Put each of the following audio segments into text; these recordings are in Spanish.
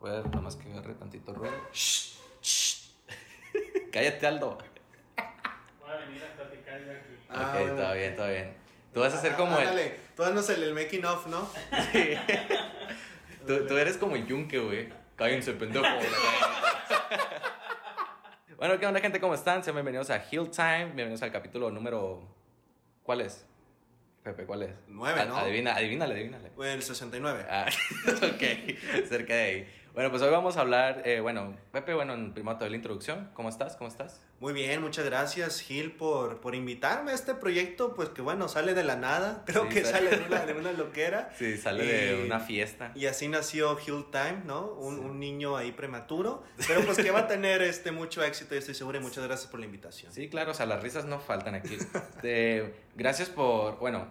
Voy a ver nomás que agarre tantito ruido. Shh, shh. Cállate, Aldo. Voy a venir a platicar yo aquí. Ah, ok, todo bien, todo bien. Tú vas a ser como el. Ándale, tú danos el, el making of, ¿no? Sí. tú, tú eres como el yunque, güey. Cállense, pendejo. bueno, ¿qué onda, gente? ¿Cómo están? Sean bienvenidos a Hill Time. Bienvenidos al capítulo número. ¿Cuál es? Pepe, ¿cuál es? Nueve, Ad- ¿no? Adivina, adivínale, adivínale. Bueno, el 69. Ah, ok, cerca de ahí. Bueno, pues hoy vamos a hablar, eh, bueno, Pepe, bueno, en primero te doy la introducción. ¿Cómo estás? ¿Cómo estás? Muy bien, muchas gracias Gil por, por invitarme a este proyecto, pues que bueno, sale de la nada, creo Sí, que sale- sale de una, de una loquera. Sí, sale Y- de una fiesta. Y así nació Hill Time, ¿no? Un, Sí. un niño ahí prematuro, pero pues que va a tener este mucho éxito y estoy seguro y muchas gracias por la invitación. Sí, claro, o sea, las risas no faltan aquí. Te- gracias por, bueno,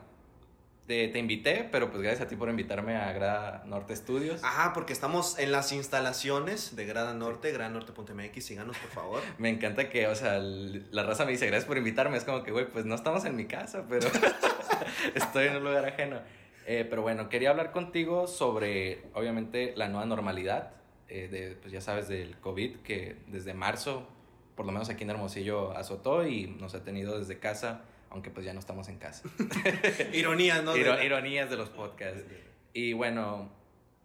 te, te invité, pero pues gracias a ti por invitarme a Grada Norte Studios. Ajá, porque estamos en las instalaciones de Grada Norte, gradanorte.mx, síganos por favor. Me encanta que, o sea, la raza me dice gracias por invitarme. Es como que, güey, pues no estamos en mi casa, pero estoy en un lugar ajeno. Eh, pero bueno, quería hablar contigo sobre, obviamente, la nueva normalidad. eh, de, pues ya sabes, del COVID, que desde marzo, por lo menos aquí en Hermosillo, azotó y nos ha tenido desde casa, aunque pues ya no estamos en casa. Ironías, ¿no? Iro- ironías de los podcasts. Y bueno,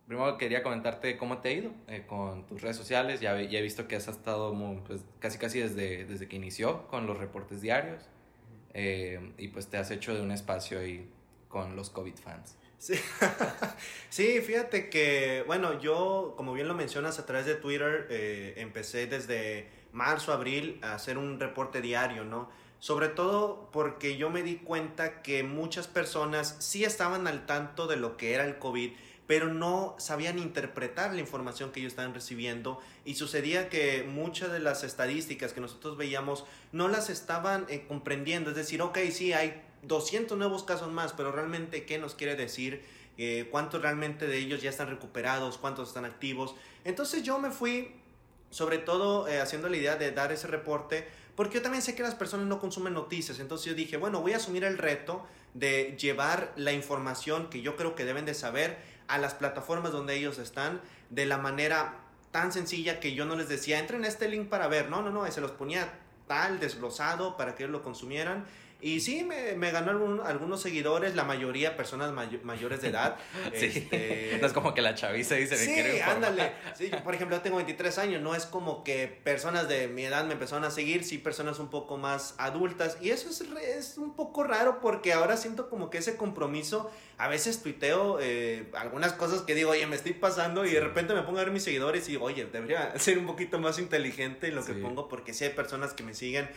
primero quería comentarte cómo te ha ido eh, con tus redes sociales. Ya, he visto que has estado muy, pues, casi casi desde, desde que inició con los reportes diarios. Eh, y pues te has hecho de un espacio ahí con los COVID fans. Sí. sí, fíjate que, bueno, yo, como bien lo mencionas a través de Twitter, eh, empecé desde marzo, abril a hacer un reporte diario, ¿no? Sobre todo porque yo me di cuenta que muchas personas sí estaban al tanto de lo que era el COVID, pero no sabían interpretar la información que ellos estaban recibiendo. Y sucedía que muchas de las estadísticas que nosotros veíamos no las estaban eh, comprendiendo, es decir, ok, sí, hay 200 nuevos casos más, pero realmente qué nos quiere decir, Eh, cuántos realmente de ellos ya están recuperados, cuántos están activos. Entonces yo me fui sobre todo eh, haciendo la idea de dar ese reporte, porque yo también sé que las personas no consumen noticias, entonces yo dije, bueno, voy a asumir el reto de llevar la información que yo creo que deben de saber a las plataformas donde ellos están de la manera tan sencilla que yo no les decía, entren a este link para ver, no, no, no, se los ponía tal, desglosado para que ellos lo consumieran. Y sí, me, me ganó algún- algunos seguidores, la mayoría personas mayo- mayores de edad. Sí. Este, No es como que la chaviza dice, me Sí, informar". ándale. Sí, yo, por ejemplo, yo tengo 23 años, no es como que personas de mi edad me empezaron a seguir, sí, personas un poco más adultas. Y eso es, re- es un poco raro porque ahora siento como que ese compromiso, a veces tuiteo eh, algunas cosas que digo, oye, me estoy pasando y de repente me pongo a ver mis seguidores y digo, oye, debería ser un poquito más inteligente en lo que Sí. pongo porque sí hay personas que me siguen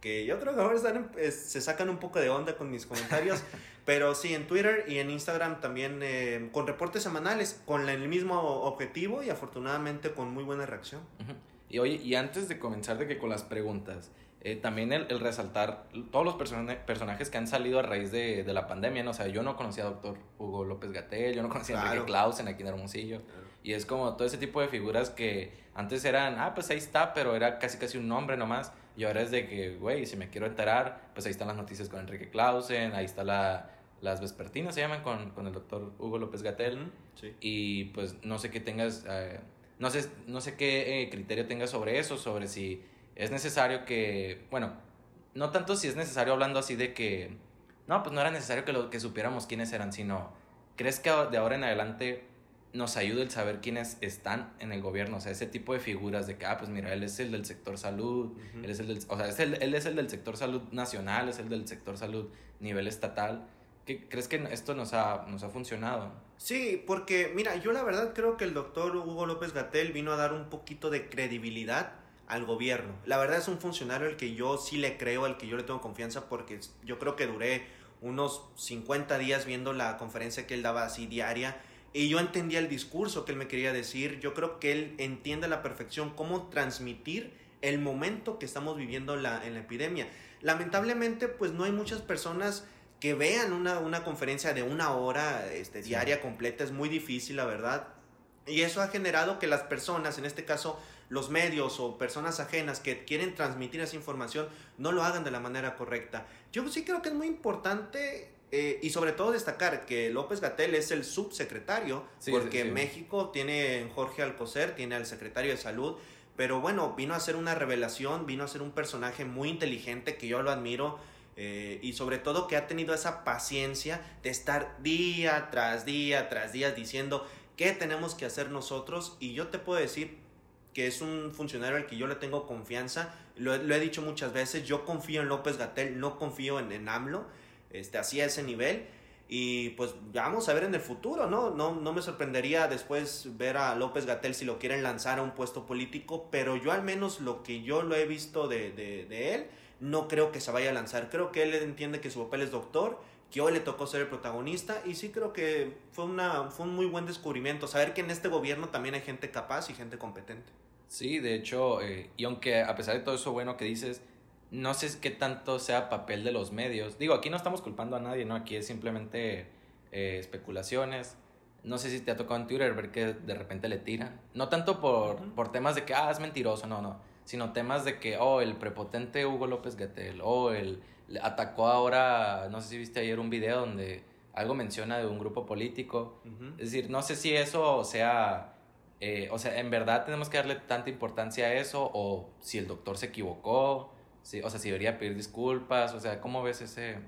que yo creo que ahora están se sacan un poco de onda con mis comentarios, pero sí, en Twitter y en Instagram también eh, con reportes semanales, con el mismo objetivo y afortunadamente con muy buena reacción. Ujú. Y oye, y antes de comenzar de que con las preguntas, eh, también el, el resaltar todos los persona- personajes que han salido a raíz de, de la pandemia, ¿no? O sea, yo no conocía a doctor Hugo López Gatel, yo no conocía a Enrique Claro. Clausen aquí en Hermosillo. Y es como todo ese tipo de figuras que antes eran, ah, pues ahí está, pero era casi casi un nombre nomás. Y ahora es de que, güey, si me quiero enterar, pues ahí están las noticias con Enrique Clausen, ahí está la, las vespertinas, se llaman con, con el doctor Hugo López Gatel. Sí. Y pues no sé qué tengas, eh, no sé, no sé qué eh, criterio tengas sobre eso, sobre si es necesario que, bueno, no tanto si es necesario hablando así de que, no, pues no era necesario que, lo, que supiéramos quiénes eran, sino, ¿crees que de ahora en adelante nos ayude el saber quiénes están en el gobierno? O sea, ese tipo de figuras de que, ah, pues mira, él es el del sector salud, él es el del, o sea, es el- él es el del sector salud nacional, es el del sector salud nivel estatal. ¿Qué, ¿Crees que esto nos ha, nos ha funcionado? Sí, porque mira, yo la verdad creo que el doctor Hugo López Gatel vino a dar un poquito de credibilidad al gobierno. La verdad es un funcionario al que yo sí le creo, al que yo le tengo confianza, porque yo creo que duré unos 50 días viendo la conferencia que él daba así diaria. Y yo entendía el discurso que él me quería decir. Yo creo que él entiende a la perfección cómo transmitir el momento que estamos viviendo la, en la epidemia. Lamentablemente, pues no hay muchas personas que vean una, una conferencia de una hora este, Sí. diaria completa. Es muy difícil, la verdad. Y eso ha generado que las personas, en este caso los medios o personas ajenas que quieren transmitir esa información, no lo hagan de la manera correcta. Yo sí creo que es muy importante eh, y sobre todo destacar que López Gatel es el subsecretario, Sí, porque sí, sí. México tiene Jorge Alcocer, tiene al secretario de salud, pero bueno, vino a ser una revelación, vino a ser un personaje muy inteligente que yo lo admiro. eh, y sobre todo que ha tenido esa paciencia de estar día tras día tras día diciendo qué tenemos que hacer nosotros. Y yo te puedo decir que es un funcionario al que yo le tengo confianza. Lo, lo he dicho muchas veces, yo confío en López Gatel, no confío en, en AMLO, este, así ese nivel. Y pues vamos a ver en el futuro, ¿no? ¿no? No me sorprendería después ver a López Gatel si lo quieren lanzar a un puesto político, pero yo al menos lo que yo lo he visto de, de, de él, no creo que se vaya a lanzar. Creo que él entiende que su papel es doctor, que hoy le tocó ser el protagonista y sí creo que fue, una, fue un muy buen descubrimiento, saber que en este gobierno también hay gente capaz y gente competente. Sí, de hecho, eh, y aunque a pesar de todo eso bueno que dices, no sé qué tanto sea papel de los medios. Digo, aquí no estamos culpando a nadie, ¿no? Aquí es simplemente eh, especulaciones. No sé si te ha tocado en Twitter ver que de repente le tiran. No tanto por, por temas de que, ah, es mentiroso, no, no. Sino temas de que, oh, el prepotente Hugo López Gatel, o el atacó ahora, no sé si viste ayer un video donde algo menciona de un grupo político. Es decir, no sé si eso sea, eh, o sea, en verdad tenemos que darle tanta importancia a eso o si el doctor se equivocó, si, o sea, si debería pedir disculpas, o sea, ¿cómo ves ese,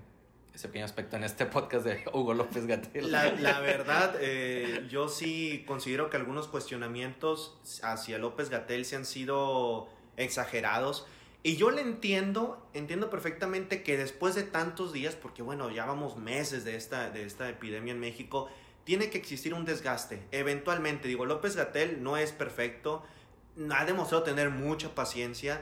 ese pequeño aspecto en este podcast de Hugo López Gatel? La, la verdad, eh, yo sí considero que algunos cuestionamientos hacia López Gatel se han sido exagerados. Y yo le entiendo, entiendo perfectamente que después de tantos días, porque bueno, ya vamos meses de esta, de esta epidemia en México, tiene que existir un desgaste. Eventualmente, digo, López Gatel no es perfecto, ha demostrado tener mucha paciencia.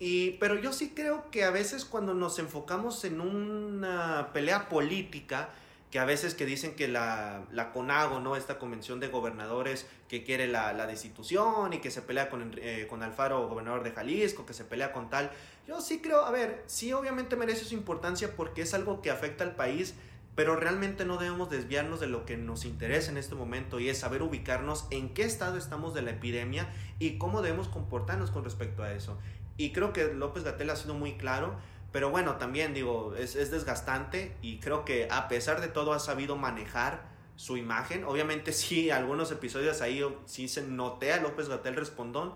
Y, pero yo sí creo que a veces cuando nos enfocamos en una pelea política, que a veces que dicen que la, la CONAGO, ¿no? Esta convención de gobernadores que quiere la, la destitución y que se pelea con, eh, con Alfaro, gobernador de Jalisco, que se pelea con tal. Yo sí creo, a ver, sí obviamente merece su importancia porque es algo que afecta al país, pero realmente no debemos desviarnos de lo que nos interesa en este momento y es saber ubicarnos en qué estado estamos de la epidemia y cómo debemos comportarnos con respecto a eso. Y creo que López Gatel ha sido muy claro. Pero bueno, también digo, es, es desgastante y creo que a pesar de todo ha sabido manejar su imagen. Obviamente sí, algunos episodios ahí sí se noté a López Gatel respondón,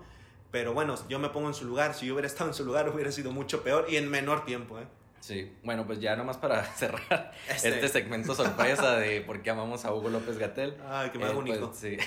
pero bueno, yo me pongo en su lugar. Si yo hubiera estado en su lugar hubiera sido mucho peor y en menor tiempo. ¿eh? Sí, bueno, pues ya nomás para cerrar Este- este, segmento sorpresa de por qué amamos a Hugo López Gatel. Ay, que me Eh, haga un pues, sí.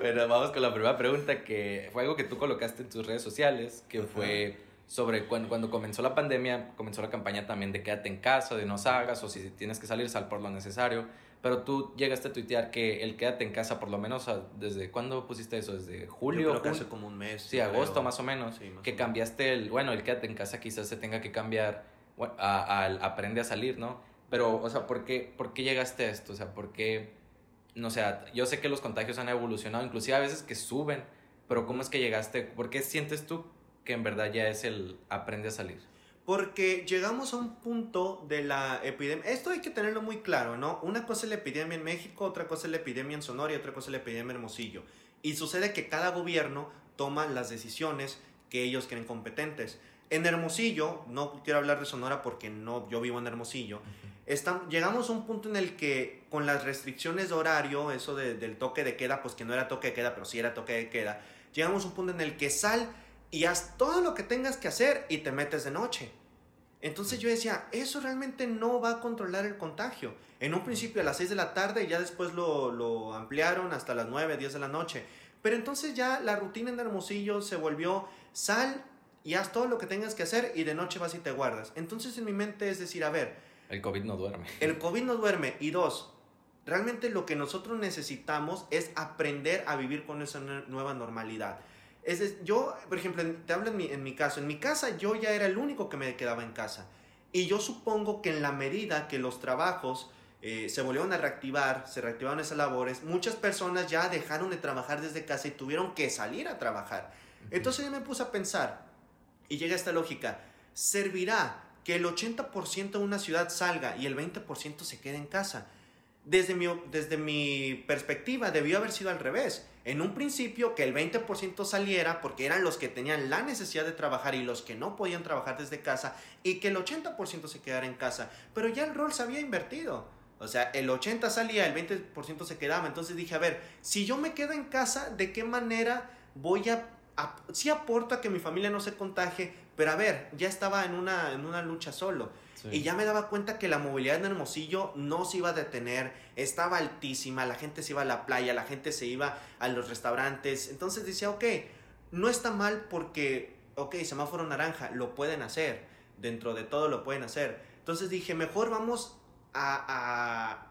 Bueno, vamos con la primera pregunta que fue algo que tú colocaste en tus redes sociales, que Ajá. fue sobre cuando, cuando comenzó la pandemia, comenzó la campaña también de quédate en casa, de no salgas, o si tienes que salir, sal por lo necesario. Pero tú llegaste a tuitear que el quédate en casa, por lo menos, ¿desde cuándo pusiste eso? ¿Desde julio? Yo creo que hace como un mes. Sí, agosto creo. más o menos. Sí, más que o menos. cambiaste el, bueno, el quédate en casa quizás se tenga que cambiar al aprende a salir, ¿no? Pero, o sea, ¿por qué, ¿por qué llegaste a esto? O sea, ¿por qué, no sé, yo sé que los contagios han evolucionado, inclusive a veces que suben, pero ¿cómo es que llegaste? ¿Por qué sientes tú que en verdad ya es el aprende a salir? Porque llegamos a un punto de la epidemia. Esto hay que tenerlo muy claro, ¿no? Una cosa es la epidemia en México, otra cosa es la epidemia en Sonora y otra cosa es la epidemia en Hermosillo. Y sucede que cada gobierno toma las decisiones que ellos creen competentes. En Hermosillo, no quiero hablar de Sonora porque no, yo vivo en Hermosillo, llegamos a un punto en el que con las restricciones de horario, eso de- del toque de queda, pues que no era toque de queda, pero sí era toque de queda, llegamos a un punto en el que sal y haz todo lo que tengas que hacer y te metes de noche. Entonces yo decía, eso realmente no va a controlar el contagio. En un principio a las 6 de la tarde y ya después lo, lo ampliaron hasta las 9, 10 de la noche. Pero entonces ya la rutina en Hermosillo se volvió sal y haz todo lo que tengas que hacer y de noche vas y te guardas. Entonces en mi mente es decir, a ver, El COVID no duerme. el COVID no duerme. Y dos, realmente lo que nosotros necesitamos es aprender a vivir con esa nue- nueva normalidad. Es yo, por ejemplo, te hablo en mi, en mi caso. En mi casa yo ya era el único que me quedaba en casa. Y yo supongo que en la medida que los trabajos eh, se volvieron a reactivar, se reactivaron esas labores, muchas personas ya dejaron de trabajar desde casa y tuvieron que salir a trabajar. Entonces yo me puse a pensar y llega esta lógica. ¿Servirá que el 80% de una ciudad salga y el 20% se quede en casa? Desde mi, desde mi perspectiva debió haber sido al revés. En un principio que el 20% saliera porque eran los que tenían la necesidad de trabajar y los que no podían trabajar desde casa y que el 80% se quedara en casa. Pero ya el rol se había invertido. O sea, el 80 salía, el 20% se quedaba. Entonces dije, a ver, si yo me quedo en casa, ¿de qué manera voy a... sí aporto a que mi familia no se contagie, pero a ver, ya estaba en una, en una lucha solo. Y ya me daba cuenta que la movilidad en Hermosillo no se iba a detener, estaba altísima, la gente se iba a la playa, la gente se iba a los restaurantes. Entonces decía, ok, no está mal porque, ok, semáforo naranja, lo pueden hacer, dentro de todo lo pueden hacer. Entonces dije, mejor vamos a,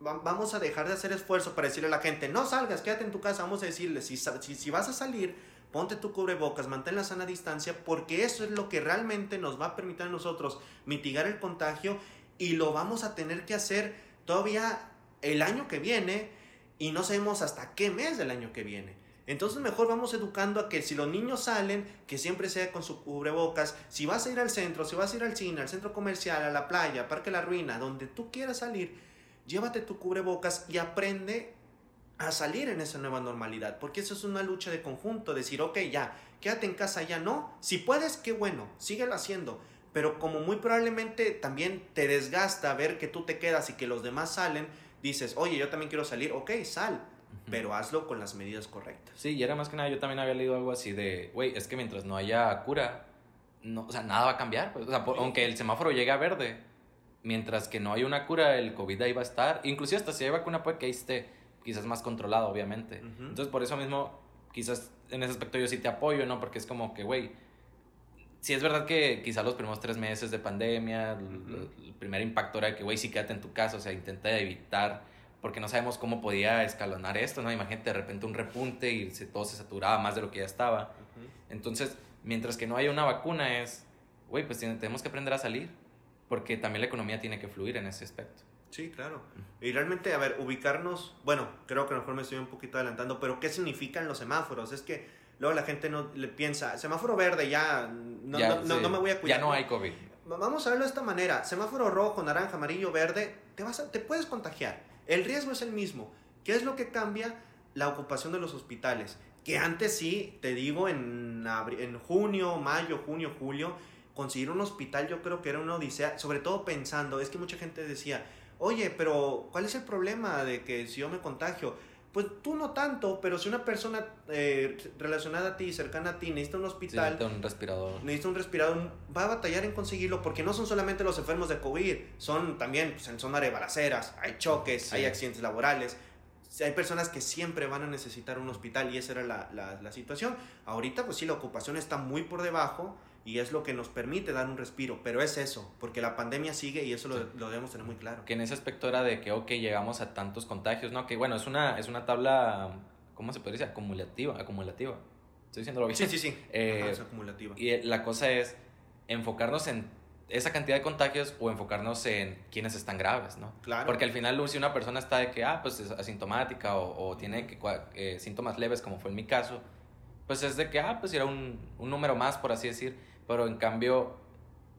vamos a dejar de hacer esfuerzo para decirle a la gente, no salgas, quédate en tu casa, vamos a decirle, si, si, si vas a salir, ponte tu cubrebocas, mantén la sana distancia, porque eso es lo que realmente nos va a permitir a nosotros mitigar el contagio y lo vamos a tener que hacer todavía el año que viene y no sabemos hasta qué mes del año que viene. Entonces mejor vamos educando a que si los niños salen, que siempre sea con su cubrebocas. Si vas a ir al centro, si vas a ir al cine, al centro comercial, a la playa, Parque La Ruina, donde tú quieras salir, llévate tu cubrebocas y aprende a salir en esa nueva normalidad, porque eso es una lucha de conjunto, decir, ok, ya, quédate en casa, ya no, si puedes, qué bueno, síguelo haciendo, pero como muy probablemente también te desgasta ver que tú te quedas y que los demás salen, dices, oye, yo también quiero salir, ok, sal, pero hazlo con las medidas correctas. Sí, y era más que nada, yo también había leído algo así de, güey, es que mientras no haya cura, no, o sea, nada va a cambiar, pues, o sea, aunque el semáforo llegue a verde, mientras que no haya una cura, el COVID ahí va a estar, inclusive hasta si hay vacuna puede que ahí esté, quizás más controlado, obviamente. Entonces, por eso mismo, quizás en ese aspecto yo sí te apoyo, ¿no? Porque es como que, güey, sí es verdad que quizás los primeros tres meses de pandemia, el, primer impacto era que, güey, sí quédate en tu casa, o sea, intenta evitar, porque no sabemos cómo podía escalonar esto, ¿no? Imagínate de repente un repunte y se, todo se saturaba más de lo que ya estaba. Entonces, mientras que no haya una vacuna es, güey, pues tenemos que aprender a salir, porque también la economía tiene que fluir en ese aspecto. Sí, claro. Y realmente, a ver, ubicarnos, bueno, creo que a lo mejor me estoy un poquito adelantando, pero ¿qué significan los semáforos? Es que luego la gente no le piensa, semáforo verde, ya no, no, me voy a cuidar. Ya no hay COVID. Vamos a verlo de esta manera, semáforo rojo, naranja, amarillo, verde, te, vas te puedes contagiar. El riesgo es el mismo. ¿Qué es lo que cambia? La ocupación de los hospitales. Que antes sí, te digo, en, en junio, mayo, junio, julio, conseguir un hospital yo creo que era una odisea, sobre todo pensando, es que mucha gente decía, oye, pero ¿cuál es el problema de que si yo me contagio? Pues tú no tanto, pero si una persona eh, relacionada a ti, cercana a ti, necesita un hospital. necesita un respirador. Necesita un respirador, va a batallar en conseguirlo porque no son solamente los enfermos de COVID, son también pues, en zona de balaceras, hay choques, hay accidentes laborales. Hay personas que siempre van a necesitar un hospital y esa era la, la, la situación. Ahorita, pues sí, la ocupación está muy por debajo y es lo que nos permite dar un respiro, pero es eso, porque la pandemia sigue y eso lo, lo, debemos tener muy claro. Que en ese aspecto era de que, ok, llegamos a tantos contagios, ¿no? Que bueno, es una, es una tabla, ¿cómo se puede decir? Acumulativa, acumulativa. ¿Estoy diciéndolo bien? Sí, sí, sí. Eh, es acumulativa. Y la cosa es enfocarnos en esa cantidad de contagios o enfocarnos en quienes están graves, ¿no? Claro. Porque al final, si una persona está de que, ah, pues es asintomática o, o tiene que, eh, síntomas leves, como fue en mi caso, pues es de que, ah, pues era un, un número más, por así decir pero en cambio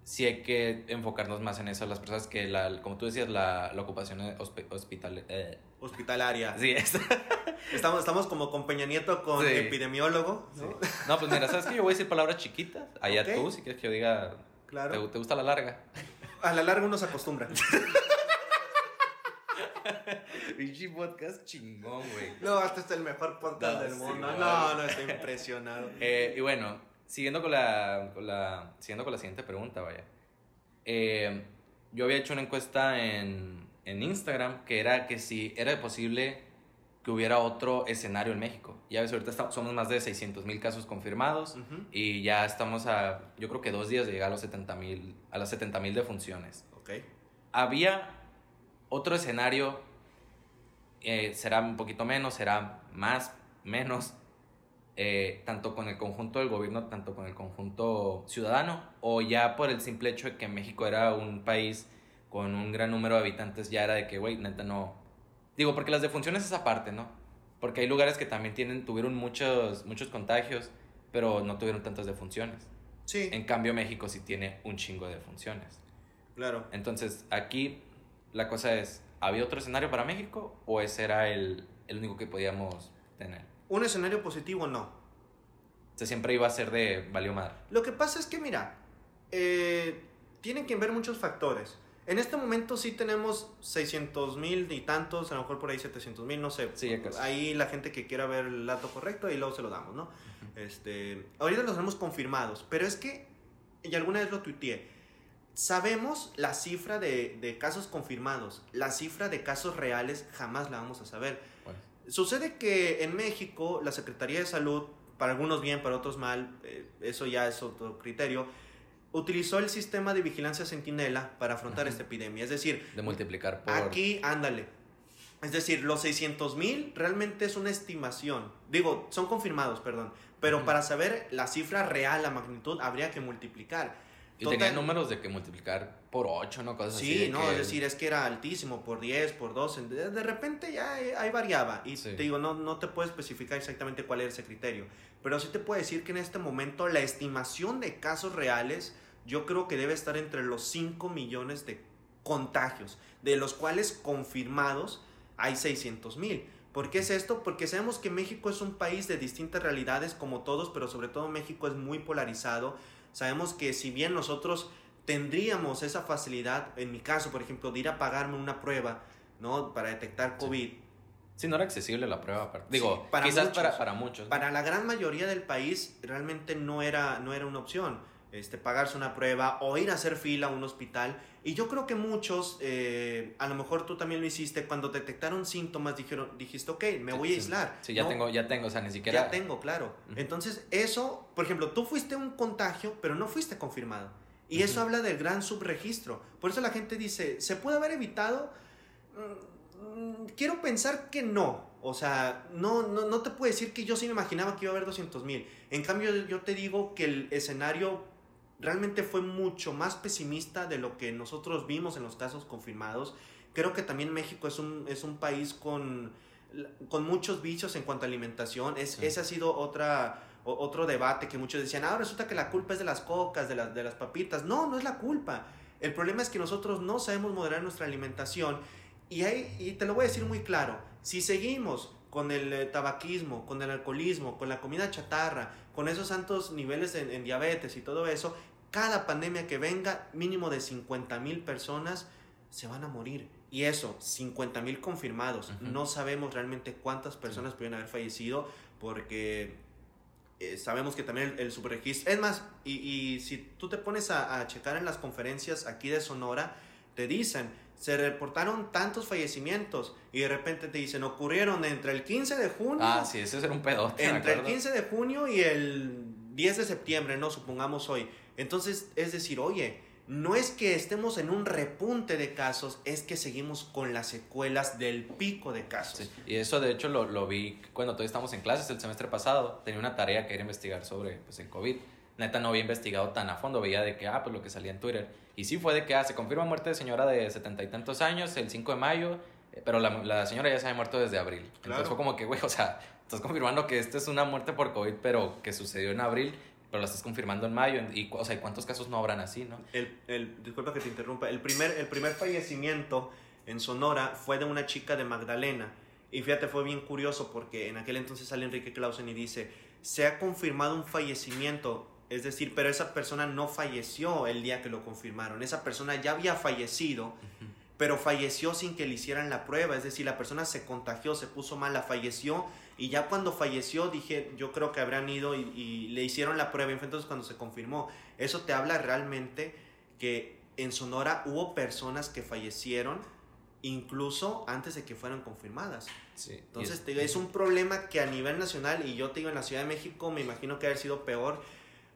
sí hay que enfocarnos más en eso, las personas que, la, como tú decías, la, la ocupación hospital, eh. hospitalaria. Sí, es. estamos, estamos como con Peña Nieto, con epidemiólogo. ¿no? ¿no? pues mira, ¿sabes qué? Yo voy a decir palabras chiquitas. Allá tú, si quieres que yo diga. Claro. ¿te, gusta la larga? A la larga uno se acostumbra. Richie podcast chingón, güey. No, este es el mejor podcast del mundo. no, no, estoy impresionado. Eh, y bueno, siguiendo con la, con la, siguiendo con la siguiente pregunta, vaya. Eh, yo había hecho una encuesta en, en Instagram que era que si era posible que hubiera otro escenario en México. Ya ves, ahorita estamos, somos más de 600 mil casos confirmados y ya estamos a, yo creo que dos días de llegar a los 70 mil, a las 70 mil defunciones. Okay. Había otro escenario, eh, será un poquito menos, será más, menos, eh, tanto con el conjunto del gobierno, tanto con el conjunto ciudadano, o ya por el simple hecho de que México era un país con un gran número de habitantes, ya era de que, güey, neta no. Digo, porque las defunciones es aparte, ¿no? Porque hay lugares que también tienen, tuvieron muchos, muchos contagios, pero no tuvieron tantas defunciones. Sí. En cambio, México sí tiene un chingo de defunciones. Claro. Entonces, aquí la cosa es, ¿había otro escenario para México o ese era el, el único que podíamos tener? Un escenario positivo, no. O siempre iba a ser de valió madre. Lo que pasa es que, mira, eh, tienen que ver muchos factores. En este momento sí tenemos 600 mil y tantos, a lo mejor por ahí 700 mil, no sé. Sí. Ahí la gente que quiera ver el dato correcto y luego se lo damos, ¿no? Este, ahorita los tenemos confirmados, pero es que, y alguna vez lo tuiteé, sabemos la cifra de, de casos confirmados, la cifra de casos reales jamás la vamos a saber. Sucede que en México la Secretaría de Salud, para algunos bien, para otros mal, eh, eso ya es otro criterio, utilizó el sistema de vigilancia centinela para afrontar esta epidemia. Es decir, de multiplicar por... aquí, ándale. Es decir, los 600 mil realmente es una estimación. Digo, son confirmados, perdón. Pero para saber la cifra real, la magnitud, habría que multiplicar. Y tenía Total- números de que multiplicar por 8, ¿no? Cosas así. Sí, no, que- es decir, es que era altísimo por 10, por 12. De, de repente ya eh, ahí variaba. Y Sí. te digo, no, no te puedo especificar exactamente cuál era ese criterio. Pero sí te puedo decir que en este momento la estimación de casos reales, yo creo que debe estar entre los 5 millones de contagios, de los cuales confirmados hay 600 mil. ¿Por qué es esto? Porque sabemos que México es un país de distintas realidades como todos, pero sobre todo México es muy polarizado. Sabemos que si bien nosotros tendríamos esa facilidad, en mi caso, por ejemplo, de ir a pagarme una prueba, ¿no? Para detectar. COVID, Sí, no era accesible la prueba. Digo, para quizás muchos. para, para muchos. para la gran mayoría del país realmente no era, no era una opción. Este, pagarse una prueba o ir a hacer fila a un hospital. Y yo creo que muchos, eh, a lo mejor tú también lo hiciste, cuando detectaron síntomas dijeron, dijiste, ok, me Sí, voy a sí. aislar. Sí, ya ¿no? tengo, ya tengo, o sea, ni siquiera... Ya tengo, claro. Ujú. Entonces, eso, por ejemplo, tú fuiste un contagio, pero no fuiste confirmado. Y eso Ujú. habla del gran subregistro. Por eso la gente dice, ¿se puede haber evitado? Mm, mm, Quiero pensar que no. O sea, no, no, no te puedo decir que yo sí me imaginaba que iba a haber 200 mil. En cambio, yo te digo que el escenario realmente fue mucho más pesimista de lo que nosotros vimos en los casos confirmados. Creo que también México es un, es un país con, con muchos vicios en cuanto a alimentación. Es, Sí. Ese ha sido otra, o- otro debate que muchos decían, ah, resulta que la culpa es de las cocas, de, las de las papitas. No, no es la culpa. El problema es que nosotros no sabemos moderar nuestra alimentación. Y, hay, y te lo voy a decir muy claro, si seguimos con el eh, tabaquismo, con el alcoholismo, con la comida chatarra, con esos altos niveles en, en diabetes y todo eso, cada pandemia que venga, mínimo de 50 mil personas se van a morir. Y eso, 50 mil confirmados. No sabemos realmente cuántas personas pueden haber fallecido porque eh, sabemos que también el, el subregistro... Es más, y, y si tú te pones a, a checar en las conferencias aquí de Sonora, te dicen, se reportaron tantos fallecimientos y de repente te dicen, ocurrieron entre el 15 de junio Ah, sí, era un pedote, entre el acuerdo. 15 de junio y el 10 de septiembre, ¿no? Supongamos hoy. Entonces, es decir, oye, no es que estemos en un repunte de casos, es que seguimos con las secuelas del pico de casos. Sí, Y eso de hecho lo, lo vi cuando todavía estábamos en clases el semestre pasado. Tenía una tarea que era investigar sobre pues, el COVID. Neta no había investigado tan a fondo. Veía de que, ah, pues lo que salía en Twitter. Y sí fue de que, ah, se confirma muerte de señora de setenta y tantos años el 5 de mayo. eh, Pero la, la señora ya se había muerto desde abril. Claro. Entonces fue como que, güey, o sea, estás confirmando que esta es una muerte por COVID, pero que sucedió en abril, pero la estás confirmando en mayo. Y, o sea, ¿y cuántos casos no habrán así, no? El, el- disculpa que te interrumpa. El primer, el primer fallecimiento en Sonora fue de una chica de Magdalena. Y fíjate, fue bien curioso porque en aquel entonces sale Enrique Clausen y dice, se ha confirmado un fallecimiento. Es decir, pero esa persona no falleció el día que lo confirmaron. Esa persona ya había fallecido, pero falleció sin que le hicieran la prueba. Es decir, la persona se contagió, se puso mala, falleció. Y ya cuando falleció, dije, yo creo que habrán ido y, y le hicieron la prueba. Entonces cuando se confirmó. Eso te habla realmente que en Sonora hubo personas que fallecieron incluso antes de que fueran confirmadas. Sí. Entonces, te digo, es un problema que a nivel nacional, y yo te digo, en la Ciudad de México me imagino que haber sido peor,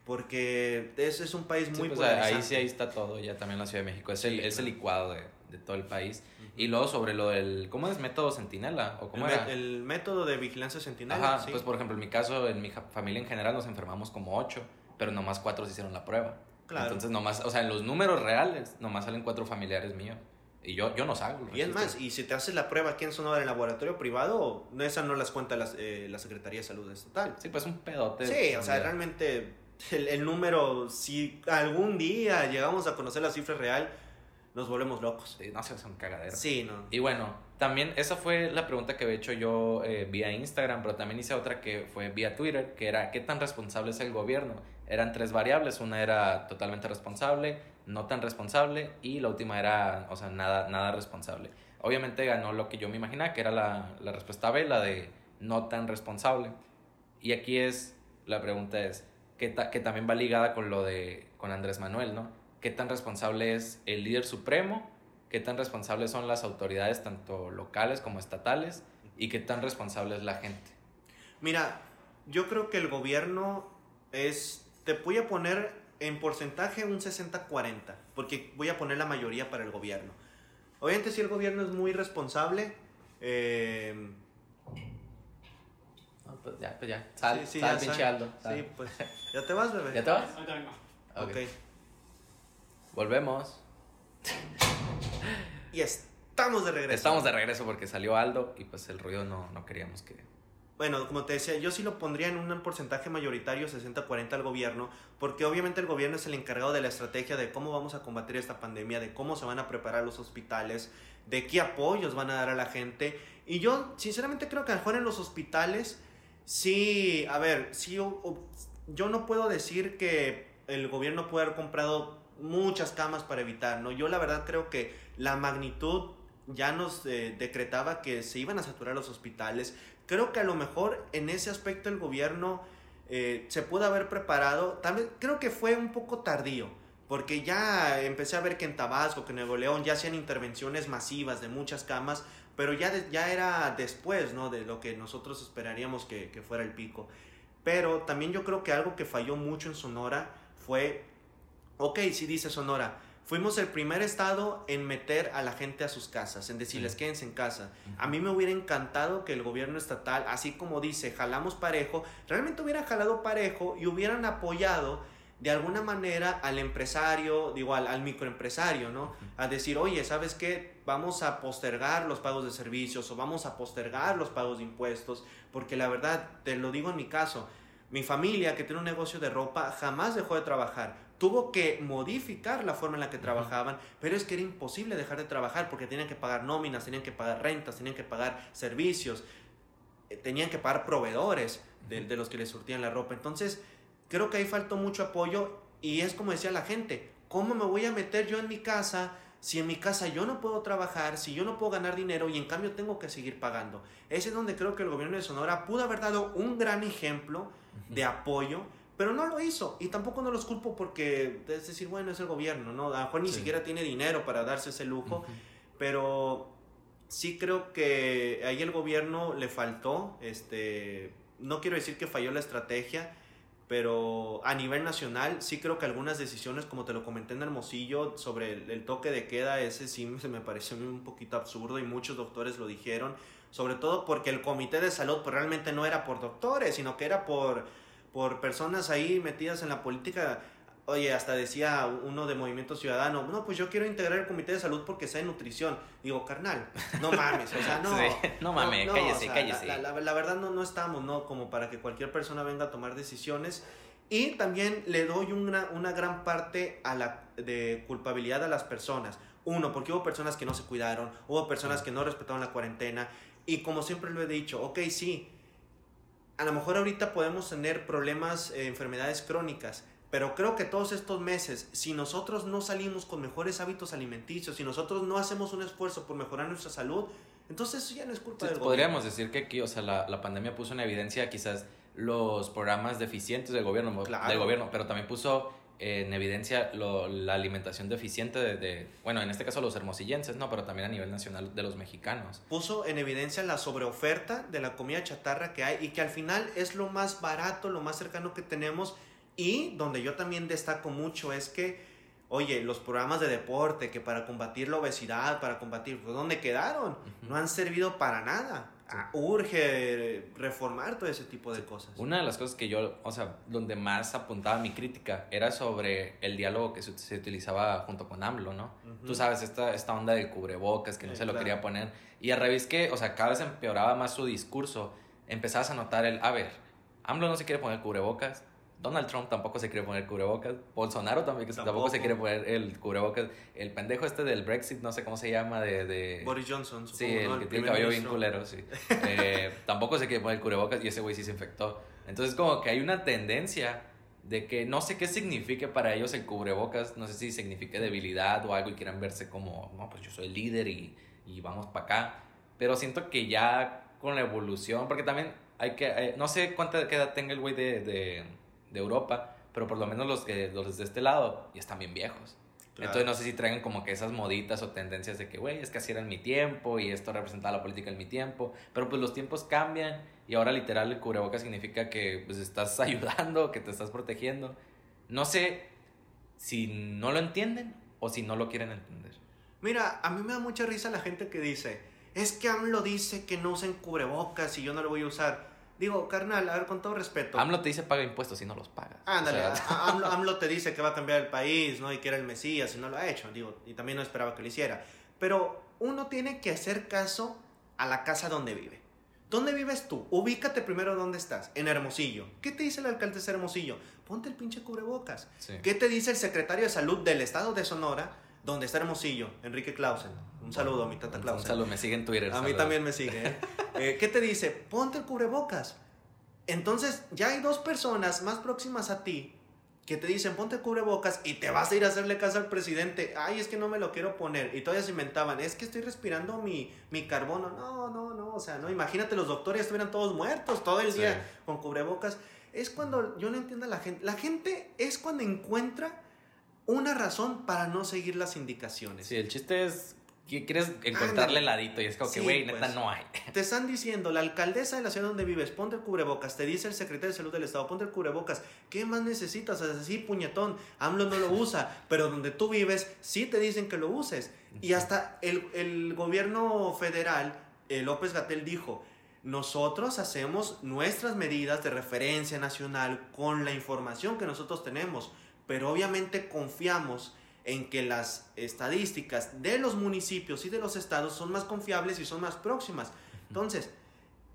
porque es, es un país Sí, muy pues, polarizante. ahí sí, ahí está todo, ya también la Ciudad de México. Es el, Sí, es el licuado de, de todo el país. Ujú. Y luego sobre lo del, ¿cómo es método centinela? ¿O El, cómo me- era? el método de vigilancia sentinela, Ajá, sí. pues por ejemplo, en mi caso, en mi familia en general nos enfermamos como ocho, pero nomás cuatro se hicieron la prueba. Claro. Entonces nomás, o sea, en los números reales, nomás salen cuatro familiares míos. Y yo, yo no salgo. el Y es más, y si te haces la prueba aquí en Sonora en laboratorio privado, esa no las cuenta las, eh, la Secretaría de Salud Estatal. Sí, pues un pedote. Sí, o sea, realmente el, el número, si algún día llegamos a conocer la cifra real, nos volvemos locos. Sí, no sé, son cagaderos. Sí, no. Y bueno, también esa fue la pregunta que había hecho yo eh, vía Instagram, pero también hice otra que fue vía Twitter, que era ¿qué tan responsable es el gobierno? Eran tres variables, una era totalmente responsable, no tan responsable y la última era, o sea, nada, nada responsable. Obviamente ganó lo que yo me imaginaba, que era la, la respuesta B, la de no tan responsable. Y aquí es, la pregunta es, que, ta- que también va ligada con lo de, con Andrés Manuel, ¿no? ¿Qué tan responsable es el líder supremo? ¿Qué tan responsables son las autoridades, tanto locales como estatales? ¿Y qué tan responsable es la gente? Mira, yo creo que el gobierno es, te voy a poner en porcentaje un 60-40, porque voy a poner la mayoría para el gobierno. Obviamente si el gobierno es muy responsable, eh, pues ya, pues ya. Sal, sí, sí, sal, pinche. Aldo, sal. Sí, pues, ¿ya te vas, bebé? ¿Ya te vas? Ahorita vengo. Ok. Ok. Volvemos. Y estamos de regreso. Estamos de regreso porque salió Aldo y pues el ruido no, no queríamos que... Bueno, como te decía, yo sí lo pondría en un porcentaje mayoritario 60-40 al gobierno, porque obviamente el gobierno es el encargado de la estrategia de cómo vamos a combatir esta pandemia, de cómo se van a preparar los hospitales, de qué apoyos van a dar a la gente. Y yo sinceramente creo que a lo mejor en los hospitales, sí, a ver, sí, yo no puedo decir que el gobierno puede haber comprado muchas camas para evitar, ¿no? Yo la verdad creo que la magnitud ya nos eh, decretaba que se iban a saturar los hospitales. Creo que a lo mejor en ese aspecto el gobierno eh, se pudo haber preparado. También creo que fue un poco tardío, porque ya empecé a ver que en Tabasco, que en Nuevo León ya hacían intervenciones masivas de muchas camas, pero ya, de- ya era después, ¿no? De lo que nosotros esperaríamos que, que fuera el pico. Pero también yo creo que algo que falló mucho en Sonora fue, ok, si dice Sonora, fuimos el primer estado en meter a la gente a sus casas, en decirles Sí. quédense en casa. A mí me hubiera encantado que el gobierno estatal, así como dice, jalamos parejo, realmente hubieran jalado parejo y hubieran apoyado de alguna manera al empresario, digo, al, al microempresario, ¿no? A decir, oye, ¿sabes qué? Vamos a postergar los pagos de servicios o vamos a postergar los pagos de impuestos, porque la verdad, te lo digo en mi caso, mi familia que tiene un negocio de ropa jamás dejó de trabajar. Tuvo que modificar la forma en la que trabajaban, pero es que era imposible dejar de trabajar porque tenían que pagar nóminas, tenían que pagar rentas, tenían que pagar servicios, eh, tenían que pagar proveedores de, de los que les surtían la ropa. Entonces, creo que ahí faltó mucho apoyo y es como decía la gente, ¿cómo me voy a meter yo en mi casa si en mi casa yo no puedo trabajar, si yo no puedo ganar dinero y en cambio tengo que seguir pagando? Ese es donde creo que el gobierno de Sonora pudo haber dado un gran ejemplo de apoyo, pero no lo hizo. Y tampoco no los culpo porque, es decir, bueno, es el gobierno, ¿no? A mejor ni Sí. siquiera tiene dinero para darse ese lujo, Ujú. pero sí creo que ahí el gobierno le faltó, este, no quiero decir que falló la estrategia, pero a nivel nacional sí creo que algunas decisiones, como te lo comenté en Hermosillo, sobre el, toque de queda, ese sí se me pareció un poquito absurdo y muchos doctores lo dijeron, sobre todo porque el comité de salud pues, realmente no era por doctores, sino que era por, por personas ahí metidas en la política. Oye, hasta decía uno de Movimiento Ciudadano, no, pues yo quiero integrar el comité de salud porque sé de nutrición. Digo, carnal, no mames, o sea, no. Sí, no mames, cállese, la- cállese. La, la- la verdad no, no estamos, ¿no? Como para que cualquier persona venga a tomar decisiones. Y también le doy una, una gran parte a la, de culpabilidad a las personas. Uno, porque hubo personas que no se cuidaron, hubo personas que no respetaron la cuarentena. Y como siempre lo he dicho, ok, sí, a lo mejor ahorita podemos tener problemas, eh, enfermedades crónicas, pero creo que todos estos meses, si nosotros no salimos con mejores hábitos alimenticios, si nosotros no hacemos un esfuerzo por mejorar nuestra salud, entonces eso ya no es culpa Sí, del podríamos gobierno. decir que aquí, o sea, la, la pandemia puso en evidencia quizás los programas deficientes del gobierno, Claro. del gobierno, pero también puso en evidencia lo- la alimentación deficiente de, de- bueno, en este caso los hermosillenses, ¿no? Pero también a nivel nacional de los mexicanos. Puso en evidencia la sobreoferta de la comida chatarra que hay y que al final es lo más barato, lo más cercano que tenemos y donde yo también destaco mucho es que, oye, los programas de deporte que para combatir la obesidad, para combatir, pues, ¿dónde quedaron? No han servido para nada. Ah, Urge reformar todo ese tipo de cosas. Una de las cosas que yo, o sea, donde más apuntaba mi crítica era sobre el diálogo que se, se utilizaba junto con AMLO, ¿no? Tú sabes, esta, esta onda de cubrebocas que no Sí, se lo claro. quería poner. Y a revés que, o sea, cada vez empeoraba más su discurso. Empezabas a notar el, a ver, AMLO no se quiere poner cubrebocas, Donald Trump tampoco se quiere poner cubrebocas. Bolsonaro también, que tampoco. se quiere poner el cubrebocas. El pendejo este del Brexit, no sé cómo se llama, de... de... Boris Johnson, Sí, supongo, el ¿no? que El tiene el cabello bien culero, sí. Eh, tampoco se quiere poner cubrebocas y ese güey sí se infectó. Entonces como que hay una tendencia de que no sé qué signifique para ellos el cubrebocas. No sé si signifique debilidad o algo y quieran verse como, no, pues yo soy el líder y, y vamos para acá. Pero siento que ya con la evolución, porque también hay que, eh, no sé cuánta edad tenga el güey de, de, de Europa, pero por lo menos los, que, los de este lado ya están bien viejos. Claro. Entonces no sé si traigan como que esas moditas o tendencias de que, güey, es que así era en mi tiempo y esto representaba la política en mi tiempo. Pero pues los tiempos cambian y ahora literal el cubrebocas significa que pues estás ayudando, que te estás protegiendo. No sé si no lo entienden o si no lo quieren entender. Mira, a mí me da mucha risa la gente que dice, es que AMLO dice que no usen cubrebocas y yo no lo voy a usar. Digo, carnal, a ver, con todo respeto. AMLO te dice paga impuestos y no los pagas. Ándale, O sea, AMLO, AMLO te dice que va a cambiar el país, ¿no? Y que era el Mesías y no lo ha hecho, digo, y también no esperaba que lo hiciera. Pero uno tiene que hacer caso a la casa donde vive. ¿Dónde vives tú? Ubícate primero dónde estás. En Hermosillo. ¿Qué te dice el alcalde de Hermosillo? Ponte el pinche cubrebocas. sí. ¿Qué te dice el secretario de salud del estado de Sonora, donde está Hermosillo? Enrique Clausen. Un saludo a mi tata Un Clausen. saludo, me sigue en Twitter. A mí saludos. también me sigue. ¿eh? Eh, ¿Qué te dice? Ponte el cubrebocas. Entonces, ya hay dos personas más próximas a ti que te dicen ponte el cubrebocas y te vas a ir a hacerle caso al presidente. Ay, es que no me lo quiero poner. Y todavía se inventaban, es que estoy respirando mi, mi carbono. No, no, no. O sea, no, imagínate, los doctores estuvieran todos muertos todo el Sí. día con cubrebocas. Es cuando yo no entiendo a la gente. La gente es cuando encuentra una razón para no seguir las indicaciones. Sí, el chiste es que quieres encontrarle el ladito y es como que, Sí, güey, pues. neta no hay. Te están diciendo, la alcaldesa de la ciudad donde vives, ponte el cubrebocas. Te dice el secretario de salud del estado, ponte el cubrebocas. ¿Qué más necesitas? Es así, puñetón. AMLO no lo usa, pero donde tú vives, sí te dicen que lo uses. Y hasta el, el gobierno federal, eh, López Gatel dijo, nosotros hacemos nuestras medidas de referencia nacional con la información que nosotros tenemos, pero obviamente confiamos en que las estadísticas de los municipios y de los estados son más confiables y son más próximas. Entonces,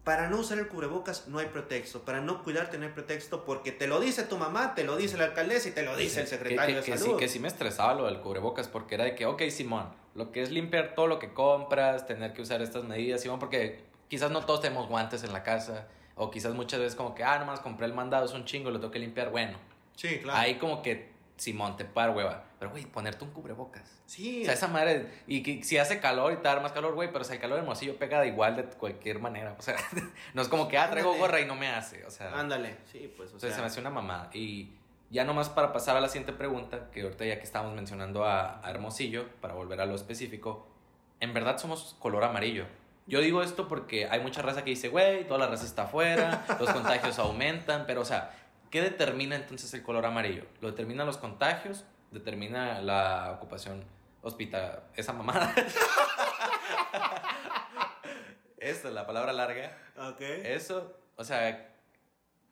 para no usar el cubrebocas no hay pretexto, para no cuidarte no hay pretexto, porque te lo dice tu mamá, te lo dice la alcaldesa y te lo dice el Que- secretario que, de que salud. sí, que sí me estresaba lo del cubrebocas porque era de que, ok, Simón, lo que es limpiar todo lo que compras, tener que usar estas medidas, Simón, porque quizás no todos tenemos guantes en la casa, o quizás muchas veces como que, ah, nomás compré el mandado, es un chingo, lo tengo que limpiar, bueno. Sí, claro. Ahí como que, Simón, te par hueva. Pero, güey, ponerte un cubrebocas. Sí, O sea, esa madre, y que si hace calor y te da más calor, güey, pero si el calor hermosillo pega de igual de cualquier manera. O sea, no es como que, ah, traigo gorra y no me hace. O sea, ándale. Sí, pues, o o sea, sea, se me hace una mamada. Y ya nomás para pasar a la siguiente pregunta, que ahorita ya que estamos mencionando a, a Hermosillo, para volver a lo específico, en verdad somos color amarillo. Yo digo esto porque hay mucha raza que dice, güey, toda la raza está afuera, los contagios aumentan, pero o sea, ¿qué determina entonces el color amarillo? ¿Lo determinan los contagios? ¿Determina la ocupación hospital? Esa mamada. Esta es la palabra larga. ok. Eso, o sea,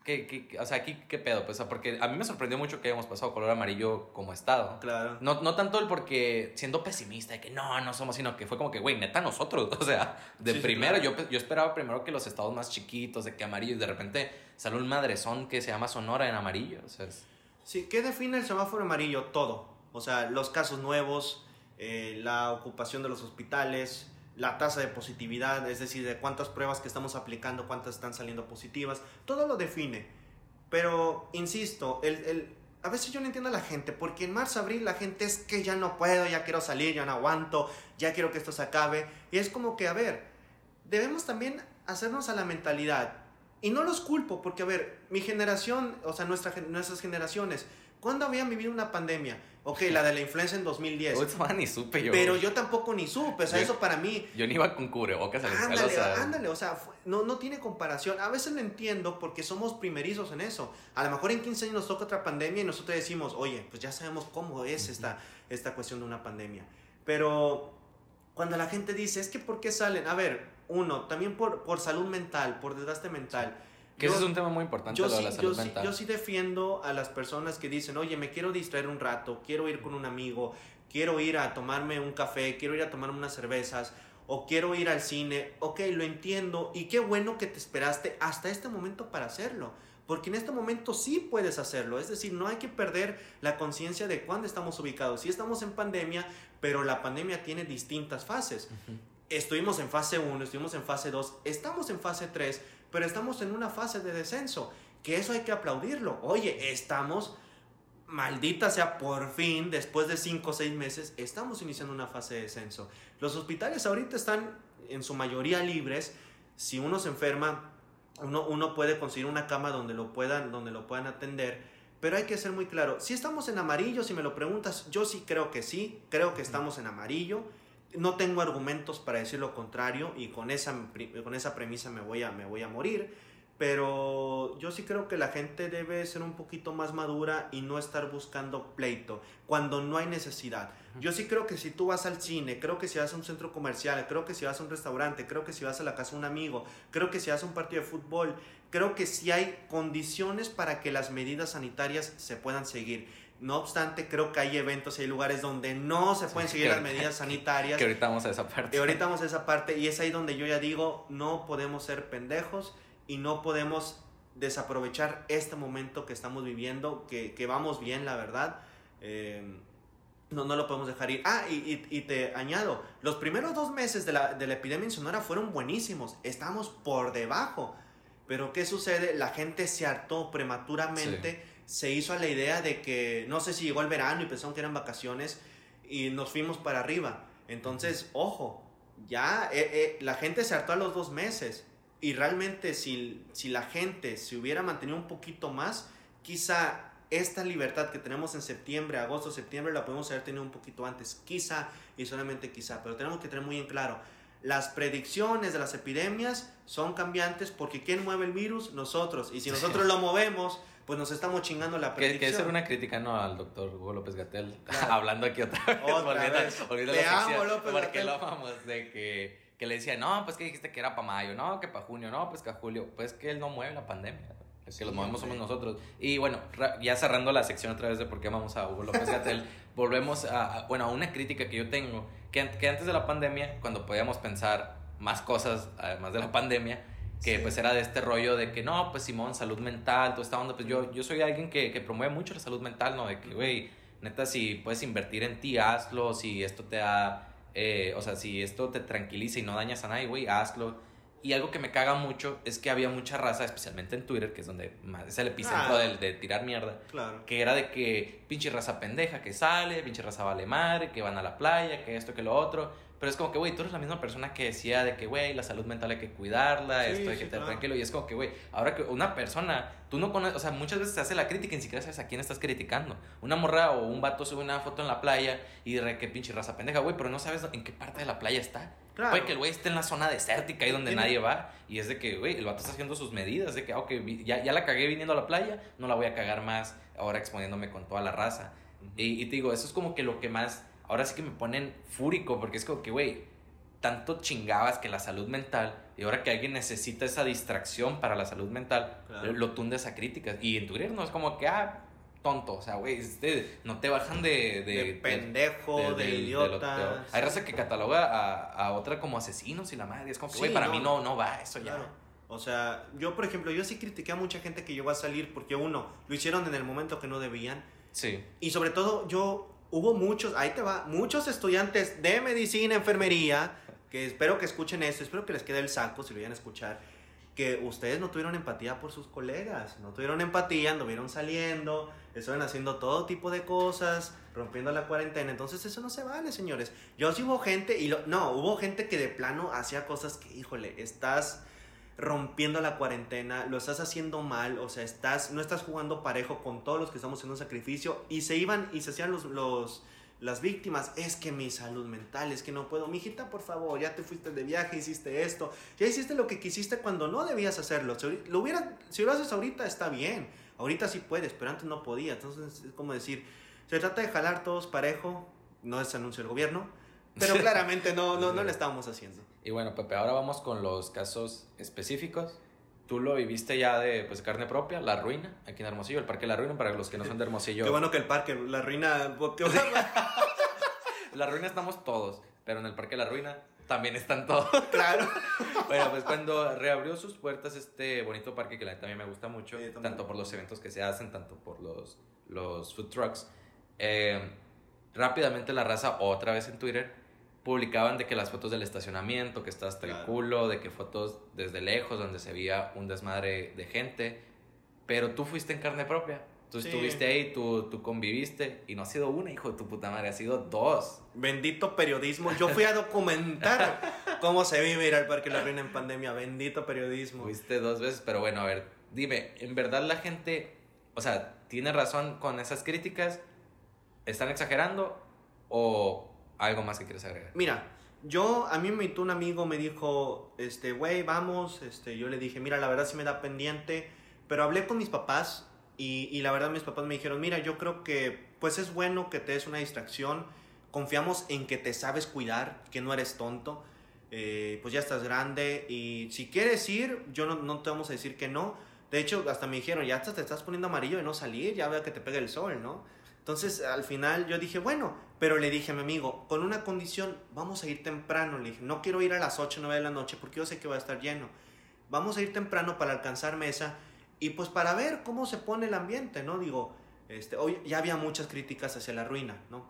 ¿qué, qué- o sea, aquí, ¿qué pedo? Pues, o sea, porque a mí me sorprendió mucho que hayamos pasado color amarillo como estado. Claro. No, no tanto el porque siendo pesimista de que no, no somos, sino que fue como que, güey, neta nosotros. O sea, de Sí, sí, primero, claro. yo, yo esperaba primero que los estados más chiquitos, de que amarillo, y de repente salió un madrezón que se llama Sonora en amarillo. O sea, es- Sí, ¿qué define el semáforo amarillo? Todo. O sea, los casos nuevos, eh, la ocupación de los hospitales, la tasa de positividad, es decir, de cuántas pruebas que estamos aplicando, cuántas están saliendo positivas, todo lo define. Pero, insisto, el, el- a veces yo no entiendo a la gente, porque en marzo, abril la gente es que ya no puedo, ya quiero salir, ya no aguanto, ya quiero que esto se acabe. Y es como que, a ver, debemos también hacernos a la mentalidad. Y no los culpo, porque, a ver, mi generación, o sea, nuestra, nuestras generaciones, ¿cuándo habían vivido una pandemia? Ok, la de la influenza en 2010. Uy, esa madre ni supe yo. pero yo tampoco ni supe, o sea, Yo- eso para mí, Yo ni iba con cubrebocas a la Ándale, o sea, ándale, o sea, no, no tiene comparación. A veces lo entiendo porque somos primerizos en eso. A lo mejor en 15 años nos toca otra pandemia y nosotros decimos, oye, pues ya sabemos cómo es esta, esta cuestión de una pandemia. Pero cuando la gente dice, es que ¿por qué salen? A ver, uno, también por, por salud mental, por desgaste mental. Que Yo- ese es un tema muy importante, yo lo de sí, la yo, salud sí, mental. yo sí defiendo a las personas que dicen, oye, me quiero distraer un rato, quiero ir con un amigo, quiero ir a tomarme un café, quiero ir a tomarme unas cervezas, o quiero ir al cine, ok, lo entiendo y qué bueno que te esperaste hasta este momento para hacerlo. Porque en este momento sí puedes hacerlo. Es decir, no hay que perder la conciencia de cuándo estamos ubicados. Sí estamos en pandemia, pero la pandemia tiene distintas fases. Estuvimos en fase 1, estuvimos en fase 2, estamos en fase 3, pero estamos en una fase de descenso. Que eso hay que aplaudirlo. Oye, estamos maldita sea, por fin, después de 5 o 6 meses, estamos iniciando una fase de descenso. Los hospitales ahorita están en su mayoría libres. Si uno se enferma, uno, uno puede conseguir una cama donde lo, puedan, donde lo puedan atender. Pero hay que ser muy claro, si estamos en amarillo, si me lo preguntas, yo sí creo que sí, creo que estamos en amarillo. No tengo argumentos para decir lo contrario y con esa, con esa premisa me voy, a, me voy a morir. Pero yo sí creo que la gente debe ser un poquito más madura y no estar buscando pleito cuando no hay necesidad. Yo sí creo que si tú vas al cine, creo que si vas a un centro comercial, creo que si vas a un restaurante, creo que si vas a la casa de un amigo, creo que si vas a un partido de fútbol, creo que sí hay condiciones para que las medidas sanitarias se puedan seguir. No obstante, creo que hay eventos, hay lugares donde no se pueden seguir las medidas sanitarias. Que ahorita vamos a esa parte. Y ahorita vamos a esa parte y es ahí donde yo ya digo, no podemos ser pendejos y no podemos desaprovechar este momento que estamos viviendo, que, que vamos bien, la verdad. Eh, no, no lo podemos dejar ir. Ah, y, y, y, te añado, los primeros dos meses de la, de la epidemia en Sonora fueron buenísimos, estamos por debajo. Pero ¿qué sucede? La gente se hartó prematuramente, sí. Se hizo a la idea de que, no sé si llegó el verano y pensaron que eran vacaciones y nos fuimos para arriba. Entonces, ojo, ya eh, eh, la gente se hartó a los dos meses. Y realmente si, si la gente se hubiera mantenido un poquito más, quizá esta libertad que tenemos en septiembre, agosto, septiembre, la podemos haber tenido un poquito antes. Quizá y solamente quizá. Pero tenemos que tener muy en claro, las predicciones de las epidemias son cambiantes porque ¿quién mueve el virus? Nosotros. Y si nosotros lo movemos, pues nos estamos chingando la predicción. Que, que ser una crítica no al doctor Hugo López Gatel, claro. hablando aquí otra vez. Otra volviendo, vez. Volviendo Te la amo, López porque lo amamos, de que que le decía, no, pues que dijiste que era para mayo, no, que para junio, no, pues que a julio, pues que él no mueve la pandemia, es que los movemos somos nosotros. Y bueno, ya cerrando la sección otra vez de por qué vamos a Hugo López Gatel, volvemos a, a, bueno, a una crítica que yo tengo, que, que antes de la pandemia, cuando podíamos pensar más cosas, además de la pandemia, que sí. pues era de este rollo de que no, pues Simón, salud mental, toda esta onda, pues yo, yo soy alguien que, que promueve mucho la salud mental, ¿no? De que, güey, neta, si puedes invertir en ti, hazlo, si esto te da eh, o sea, si esto te tranquiliza y no dañas a nadie, güey, hazlo. Y algo que me caga mucho es que había mucha raza, especialmente en Twitter, que es donde más es el epicentro ah, de, de, tirar mierda. Claro. Que era de que pinche raza pendeja que sale, pinche raza vale madre, que van a la playa, que esto, que lo otro. Pero es como que, güey, tú eres la misma persona que decía de que, güey, la salud mental hay que cuidarla, sí, esto hay sí, que estar claro. tranquilo. Y es como que, güey, ahora que una persona, tú no conoces, o sea, muchas veces se hace la crítica y ni siquiera sabes a quién estás criticando. Una morra o un vato sube una foto en la playa y de que pinche raza pendeja, güey, pero no sabes en qué parte de la playa está. Claro. Puede que el güey esté en la zona desértica ahí donde nadie va. Y es de que, güey, el vato está haciendo sus medidas. De que, ok, ya, ya la cagué viniendo a la playa, no la voy a cagar más ahora exponiéndome con toda la raza. Uh -huh. y, y te digo, eso es como que lo que más, ahora sí que me ponen fúrico, porque es como que, güey, tanto chingabas que la salud mental y ahora que alguien necesita esa distracción para la salud mental, claro. lo tundes a críticas. Y en Twitter no es como que, ah, tonto, o sea, güey, no te bajan de... De, de pendejo, de, de, de idiota. Hay raza que cataloga a, a, otra como asesinos y la madre, es como que, güey, sí, para no, mí no, no va eso claro. ya. O sea, yo, por ejemplo, yo sí critiqué a mucha gente que llegó a salir porque, uno, lo hicieron en el momento que no debían. Sí. Y sobre todo, yo, hubo muchos, ahí te va, muchos estudiantes de medicina, enfermería, que espero que escuchen esto, espero que les quede el saco si lo vayan a escuchar, que ustedes no tuvieron empatía por sus colegas, no tuvieron empatía, anduvieron saliendo, estuvieron haciendo todo tipo de cosas, rompiendo la cuarentena, entonces eso no se vale, señores. Yo sí hubo gente, y no, hubo gente que de plano hacía cosas que, híjole, estás rompiendo la cuarentena, lo estás haciendo mal, o sea, estás, no estás jugando parejo con todos los que estamos haciendo un sacrificio, y se iban y se hacían los... los las víctimas, es que mi salud mental, es que no puedo, mijita, por favor, ya te fuiste de viaje, hiciste esto, ya hiciste lo que quisiste cuando no debías hacerlo. Si lo, hubiera, si lo haces ahorita está bien, ahorita sí puedes, pero antes no podía. Entonces es como decir, se trata de jalar todos parejo, no es anuncio del gobierno, pero claramente no, no, no lo estábamos haciendo. Y bueno, Pepe, ahora vamos con los casos específicos. Tú lo viviste ya de pues, carne propia, La Ruina, aquí en Hermosillo, el Parque La Ruina, para los que no son de Hermosillo. Qué bueno que el parque, La Ruina... la Ruina estamos todos, pero en el Parque La Ruina también están todos. Claro. bueno, pues cuando reabrió sus puertas este bonito parque que la también me gusta mucho, Sí, tanto por los eventos que se hacen, tanto por los, los food trucks, eh, rápidamente la raza, otra vez en Twitter, publicaban de que las fotos del estacionamiento, que está hasta el Claro. culo, de que fotos desde lejos, donde se veía un desmadre de gente, pero tú fuiste en carne propia. Tú Sí. estuviste ahí, tú, tú conviviste, y no ha sido una, hijo de tu puta madre, ha sido dos. Bendito periodismo. Yo fui a documentar cómo se vive ir al Parque La Reina en pandemia. Bendito periodismo. Fuiste dos veces, pero bueno, a ver, dime, ¿en verdad la gente, o sea, tiene razón con esas críticas? ¿Están exagerando o algo más que quieres agregar? Mira, yo, a mí me un amigo, me dijo, este, güey, vamos, este, yo le dije, mira, la verdad sí me da pendiente, pero hablé con mis papás y, y la verdad mis papás me dijeron, mira, yo creo que, pues es bueno que te des una distracción, confiamos en que te sabes cuidar, que no eres tonto, eh, pues ya estás grande y si quieres ir, yo no, no te vamos a decir que no, de hecho, hasta me dijeron, ya hasta te estás poniendo amarillo de no salir, ya vea que te pega el sol, ¿no? Entonces, al final yo dije, bueno, pero le dije a mi amigo, con una condición, vamos a ir temprano. Le dije, no quiero ir a las 8 o 9 de la noche porque yo sé que va a estar lleno. Vamos a ir temprano para alcanzar mesa y pues para ver cómo se pone el ambiente, ¿no? Digo, este, hoy ya había muchas críticas hacia la ruina, ¿no?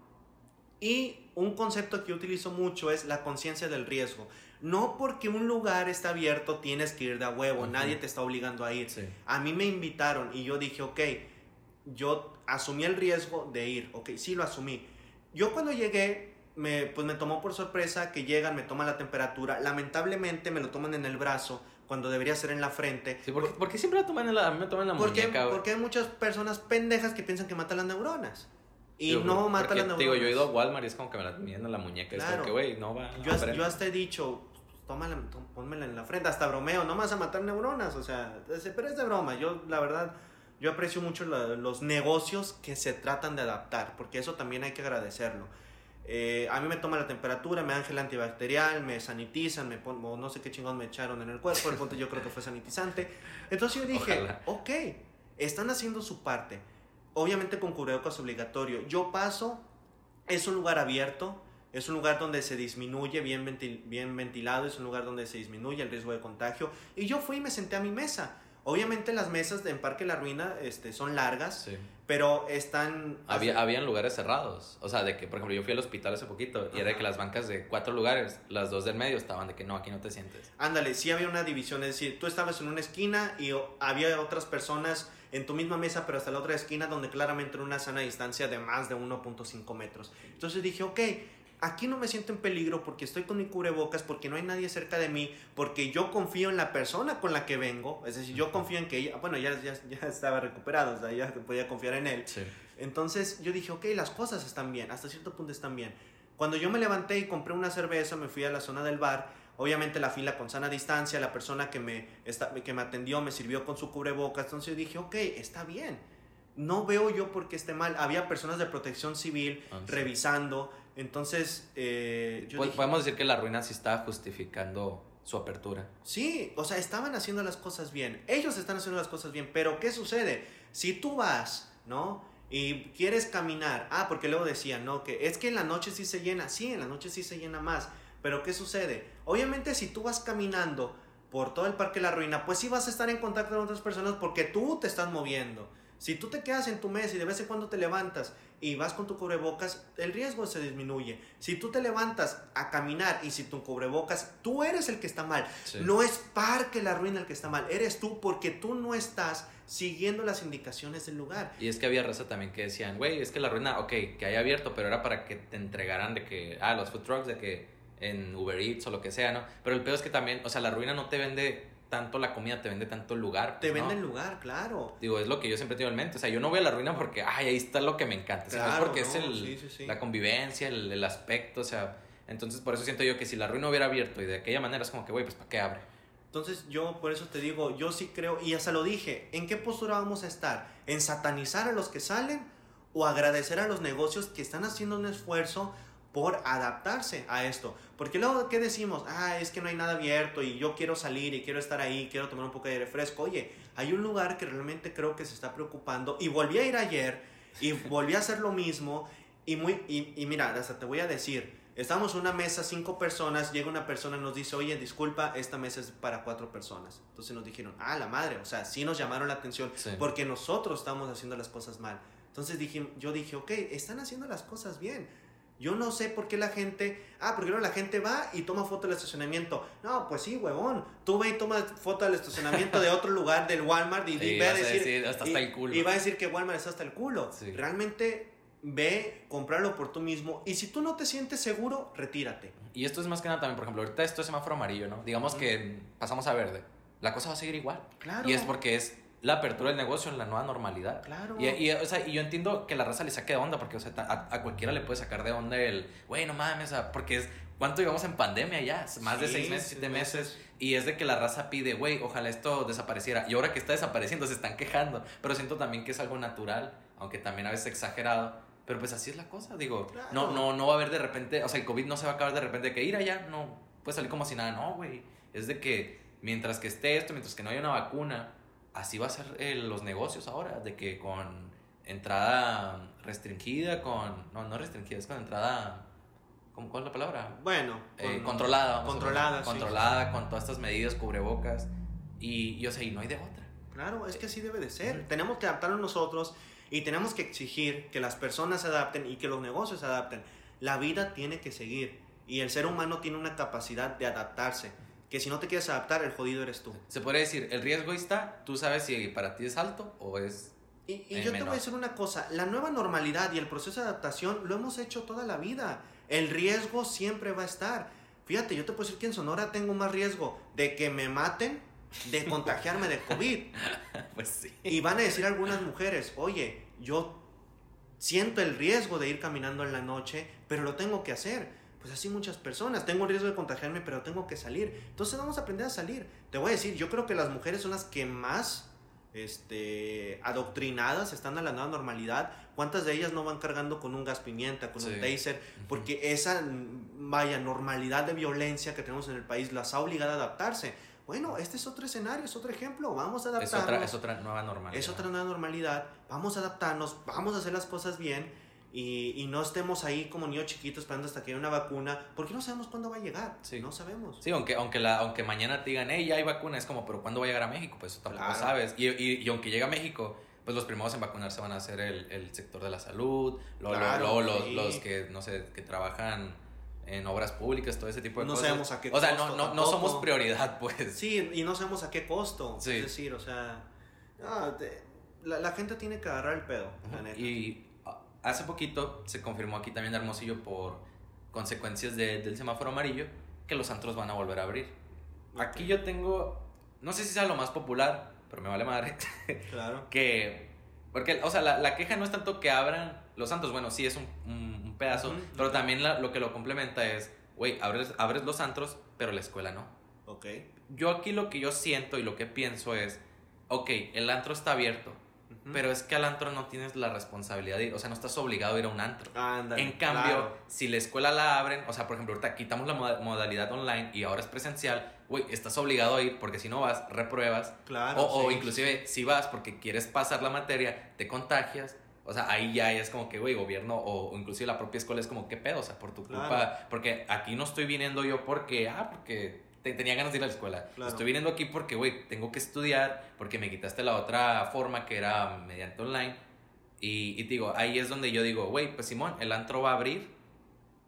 Y un concepto que yo utilizo mucho es la conciencia del riesgo. No porque un lugar está abierto tienes que ir de a huevo, nadie te está obligando a ir. Sí. A mí me invitaron y yo dije, ok, yo asumí el riesgo de ir, ok, sí lo asumí. Yo cuando llegué, me, pues me tomó por sorpresa que llegan, me toman la temperatura, lamentablemente me lo toman en el brazo cuando debería ser en la frente. Sí, ¿por, qué, por qué siempre la toman en la, me toman en la Porque, muñeca? porque hay muchas personas pendejas que piensan que matan las neuronas. Y no matan porque, las neuronas. Digo, yo he ido a Walmart y es como que me la miden en la muñeca. Es Claro. como que, güey, no va. Yo, no, has- pero- yo hasta he dicho, tómala, tó- pónmela en la frente, hasta bromeo, no me vas a matar neuronas, o sea, es- pero es de broma, yo la verdad, yo aprecio mucho la- los negocios que se tratan de adaptar, porque eso también hay que agradecerlo. Eh, a mí me toman la temperatura, me dan gel antibacterial, me sanitizan, me pon, no sé qué chingón me echaron en el cuerpo, el punto yo creo que fue sanitizante. Entonces yo dije, Ojalá. ok, están haciendo su parte. Obviamente con cubrebocas obligatorio. Yo paso, es un lugar abierto, es un lugar donde se disminuye, bien, ventil- bien ventilado, es un lugar donde se disminuye el riesgo de contagio. Y yo fui y me senté a mi mesa. Obviamente las mesas en Parque La Ruina este, son largas, Sí. pero están... Había, habían lugares cerrados. O sea, de que, por ejemplo, yo fui al hospital hace poquito y era de que las bancas de cuatro lugares, las dos del medio estaban de que no, aquí no te sientes. Ándale, sí había una división, es decir, tú estabas en una esquina y había otras personas en tu misma mesa, pero hasta la otra esquina donde claramente era una sana distancia de más de 1.5 metros. Entonces dije, ok, aquí no me siento en peligro porque estoy con mi cubrebocas, porque no hay nadie cerca de mí, porque yo confío en la persona con la que vengo, es decir, yo confío en que ella, bueno, ya, ya, ya estaba recuperado, o sea, ya podía confiar en él. Sí. Entonces yo dije, ok, las cosas están bien, hasta cierto punto están bien. Cuando yo me levanté y compré una cerveza, me fui a la zona del bar, obviamente la fila con sana distancia, la persona que me, que me atendió me sirvió con su cubrebocas, entonces yo dije, ok, está bien. No veo yo por qué esté mal. Había personas de protección civil Ah, sí. revisando, entonces eh, yo Pues, dije, podemos decir que la ruina sí estaba justificando su apertura. Sí, o sea, estaban haciendo las cosas bien. Ellos están haciendo las cosas bien, pero ¿qué sucede? Si tú vas, ¿no? Y quieres caminar, ah, porque luego decían, ¿no? Que es que en la noche sí se llena, sí, en la noche sí se llena más, pero ¿qué sucede? Obviamente si tú vas caminando por todo el Parque La Ruina, pues sí vas a estar en contacto con otras personas porque tú te estás moviendo. Si tú te quedas en tu mesa y de vez en cuando te levantas y vas con tu cubrebocas, el riesgo se disminuye. Si tú te levantas a caminar y si tu cubrebocas, tú eres el que está mal. Sí. No es Parque La Ruina el que está mal, eres tú porque tú no estás siguiendo las indicaciones del lugar. Y es que había raza también que decían, güey, es que la ruina, ok, que haya abierto, pero era para que te entregaran de que, ah, los food trucks, de que en Uber Eats o lo que sea, ¿no? Pero el peor es que también, o sea, la ruina no te vende tanto la comida, te vende tanto el lugar. Te pues, ¿no? venden lugar, claro. Digo, es lo que yo siempre tengo en mente. O sea, yo no voy a la ruina porque, ay, ahí está lo que me encanta. Sino es Claro, porque es no, el, sí, sí, sí. la convivencia, el, el aspecto, o sea. Entonces, por eso siento yo que si la ruina hubiera abierto y de aquella manera es como que, güey, pues ¿para qué abre? Entonces yo por eso te digo, yo sí creo, y hasta lo dije, ¿en qué postura vamos a estar? ¿En satanizar a los que salen o agradecer a los negocios que están haciendo un esfuerzo por adaptarse a esto? Porque luego, ¿qué decimos? Ah, es que no hay nada abierto y yo quiero salir y quiero estar ahí, quiero tomar un poco de aire fresco. Oye, hay un lugar que realmente creo que se está preocupando y volví a ir ayer y volví a hacer lo mismo y, muy, y, y mira, hasta te voy a decir, Estamos en una mesa, cinco personas, llega una persona y nos dice, oye, disculpa, esta mesa es para cuatro personas. Entonces nos dijeron, ah, la madre, o sea, sí nos llamaron la atención Sí. porque nosotros estamos haciendo las cosas mal. Entonces dije, yo dije, ok, están haciendo las cosas bien. Yo no sé por qué la gente, ah, porque no, la gente va y toma foto del estacionamiento. No, pues sí, huevón. Tú ve y toma foto del estacionamiento de otro lugar del Walmart y, Sí, y ve a decir, decir, hasta y, está el culo. y va a decir que Walmart está hasta el culo. Sí. Realmente ve, comprarlo por tú mismo y si tú no te sientes seguro, retírate. Y esto es más que nada también, por ejemplo, ahorita esto es semáforo amarillo, ¿no? Digamos que pasamos a verde. La cosa va a seguir igual. Claro. Y es porque es la apertura del negocio en la nueva normalidad. Claro. Y, y, o sea, y yo entiendo que la raza le saque de onda, porque o sea, a, a cualquiera le puede sacar de onda el, güey, no mames, o sea, porque es, ¿cuánto llevamos en pandemia ya? Más de seis meses, siete meses. meses. Y es de que la raza pide, güey, ojalá esto desapareciera. Y ahora que está desapareciendo, se están quejando. Pero siento también que es algo natural, aunque también a veces exagerado. Pero pues así es la cosa, digo, Claro. no, no, no va a haber de repente, o sea, el COVID no se va a acabar de repente de que ir allá, no, puede salir como si nada, no, güey. Es de que mientras que esté esto, mientras que no haya una vacuna, así va a ser eh, los negocios ahora, de que con entrada restringida, con, no, no restringida, es con entrada, ¿cómo, ¿cuál es la palabra? Bueno, Eh, con- controlada. controlada, sí. Controlada, con todas estas medidas, cubrebocas, y, y, o sea, y no hay de otra. Claro, es que así debe de ser. Tenemos que adaptarnos nosotros y tenemos que exigir que las personas se adapten y que los negocios se adapten. La vida tiene que seguir y el ser humano tiene una capacidad de adaptarse. Que si no te quieres adaptar, el jodido eres tú. Se podría decir, el riesgo está, tú sabes si para ti es alto o es... Y, y yo te menor. voy a decir una cosa, la nueva normalidad y el proceso de adaptación lo hemos hecho toda la vida. El riesgo siempre va a estar. Fíjate, yo te puedo decir que en Sonora tengo más riesgo de que me maten, de contagiarme de COVID. Pues sí. Y van a decir algunas mujeres, oye, yo siento el riesgo de ir caminando en la noche, pero lo tengo que hacer. Pues así muchas personas, tengo el riesgo de contagiarme, pero tengo que salir. Entonces vamos a aprender a salir. Te voy a decir, yo creo que las mujeres son las que más este, adoctrinadas están a la nueva normalidad. ¿Cuántas de ellas no van cargando con un gas pimienta, con un taser? Porque esa, vaya, normalidad de violencia que tenemos en el país las ha obligado a adaptarse. Bueno, este es otro escenario, es otro ejemplo. Vamos a Es adaptarnos. otra, es otra nueva normalidad. Es otra nueva normalidad. Vamos a adaptarnos, vamos a hacer las cosas bien y, y no estemos ahí como niños chiquitos esperando hasta que haya una vacuna, porque no sabemos cuándo va a llegar. Sí. No sabemos. Sí, aunque, aunque, la, aunque mañana te digan, hey, ya hay vacuna, es como, pero ¿cuándo va a llegar a México? Pues tampoco Claro. sabes. Y, y, y aunque llegue a México, pues los primeros en vacunarse van a ser el, el sector de la salud, luego, Claro, los, sí. los que, no sé, que trabajan en obras públicas, todo ese tipo de No cosas. sabemos a qué O sea, no, costo no, no somos prioridad, pues. Sí, y no sabemos a qué costo. Sí. Es decir, o sea, no, te- la, la gente tiene que agarrar el pedo, la neta. Y hace poquito se confirmó aquí también en Hermosillo por consecuencias de- del semáforo amarillo que los antros van a volver a abrir. Aquí yo tengo, no sé si sea lo más popular, pero me vale madre, Claro. que, porque, o sea, la, la queja no es tanto que abran los antros, bueno, sí es un, un- un pedazo, pero también la- lo que lo complementa es, güey, abres, abres los antros, pero la escuela no. Ok. Yo aquí lo que yo siento y lo que pienso es, ok, el antro está abierto, Pero es que al antro no tienes la responsabilidad de ir, o sea, no estás obligado a ir a un antro. Ándale, En cambio, claro. si la escuela la abren, o sea, por ejemplo, ahorita quitamos la moda- modalidad online y ahora es presencial, güey, estás obligado a ir porque si no vas, repruebas. Claro, o, o sí, inclusive si vas porque quieres pasar la materia, te contagias. O sea, ahí ya es como que, güey, gobierno o, o inclusive la propia escuela es como, ¿qué pedo? O sea, por tu culpa. Claro. Porque aquí no estoy viniendo yo porque, ah, porque tenía ganas de ir a la escuela. Claro. Estoy viniendo aquí porque, güey, tengo que estudiar, porque me quitaste la otra forma que era mediante online. Y, y digo, ahí es donde yo digo, güey, pues Simón, el antro va a abrir.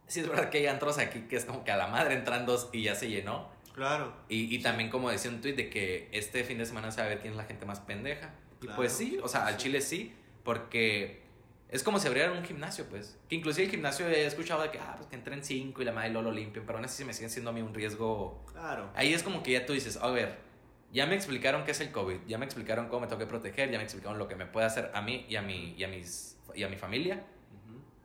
Sí, es verdad que hay antros aquí que es como que a la madre entran dos y ya se llenó. Claro. Y, y también como decía un tweet de que este fin de semana se va a ver quién es la gente más pendeja. Y Claro. pues sí, o sea, al chile sí, porque es como si abrieran un gimnasio, pues. Que inclusive el gimnasio he escuchado de que, ah, pues que entren cinco y la madre lo, limpian, pero aún así se me siguen siendo a mí un riesgo. Claro. Ahí es como que ya tú dices, a ver, ya me explicaron qué es el COVID, ya me explicaron cómo me tengo que proteger, ya me explicaron lo que me puede hacer a mí y a mi, y a mis, y a mi familia.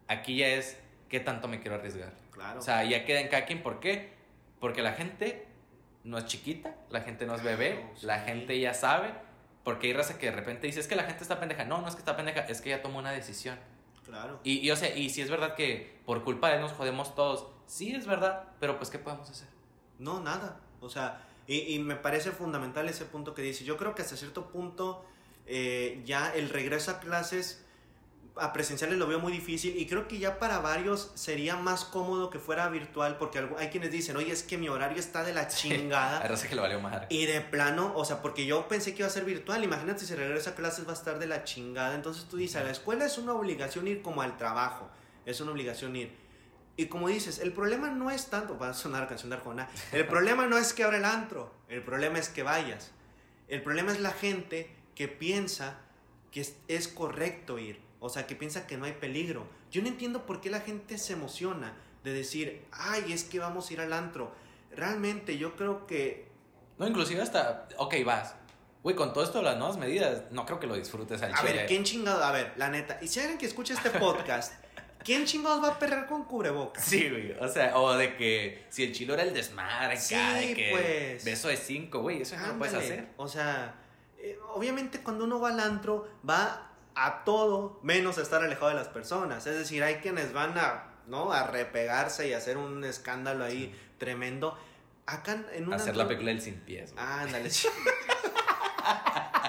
Aquí ya es qué tanto me quiero arriesgar. Claro. O sea, ya queda en cada quien. ¿Por qué? Porque la gente no es chiquita, la gente no es bebé, Claro, sí. la gente ya sabe. Porque hay raza que de repente dice, es que la gente está pendeja. No, no es que está pendeja, es que ya tomó una decisión. claro. Y, y, o sea, y si es verdad que por culpa de él nos jodemos todos, sí es verdad, pero pues ¿qué podemos hacer? No, nada. O sea, y, y me parece fundamental ese punto que dice. Yo creo que hasta cierto punto eh, ya el regreso a clases a presenciales lo veo muy difícil y creo que ya para varios sería más cómodo que fuera virtual porque hay quienes dicen, oye, es que mi horario está de la chingada. Hay raza que le valió madre. Y de plano, o sea, porque yo pensé que iba a ser virtual, imagínate si regresa a clases va a estar de la chingada. Entonces tú dices, a la escuela es una obligación ir como al trabajo, es una obligación ir. Y como dices, el problema no es tanto, va a sonar canción de Arjona, el problema no es que abra el antro, el problema es que vayas. El problema es la gente que piensa que es, es correcto ir, o sea, que piensa que no hay peligro. Yo no entiendo por qué la gente se emociona de decir, ay, es que vamos a ir al antro. Realmente yo creo que No, inclusive hasta, ok, vas. Güey, con todo esto de las nuevas medidas, no creo que lo disfrutes al A chile. ver, ¿quién chingado? A ver, la neta. Y si alguien que escucha este podcast, ¿quién chingados va a perrer con cubrebocas? Sí, güey. O sea, o de que si el chilo era el desmadre, Sí, acá, de que pues. beso de cinco, güey, eso no lo puedes hacer. O sea, eh, obviamente cuando uno va al antro, va a todo menos a estar alejado de las personas. Es decir, hay quienes van a, ¿no? A repegarse y hacer un escándalo ahí tremendo. Acá en un Hacer la película del sin pies. Ándale,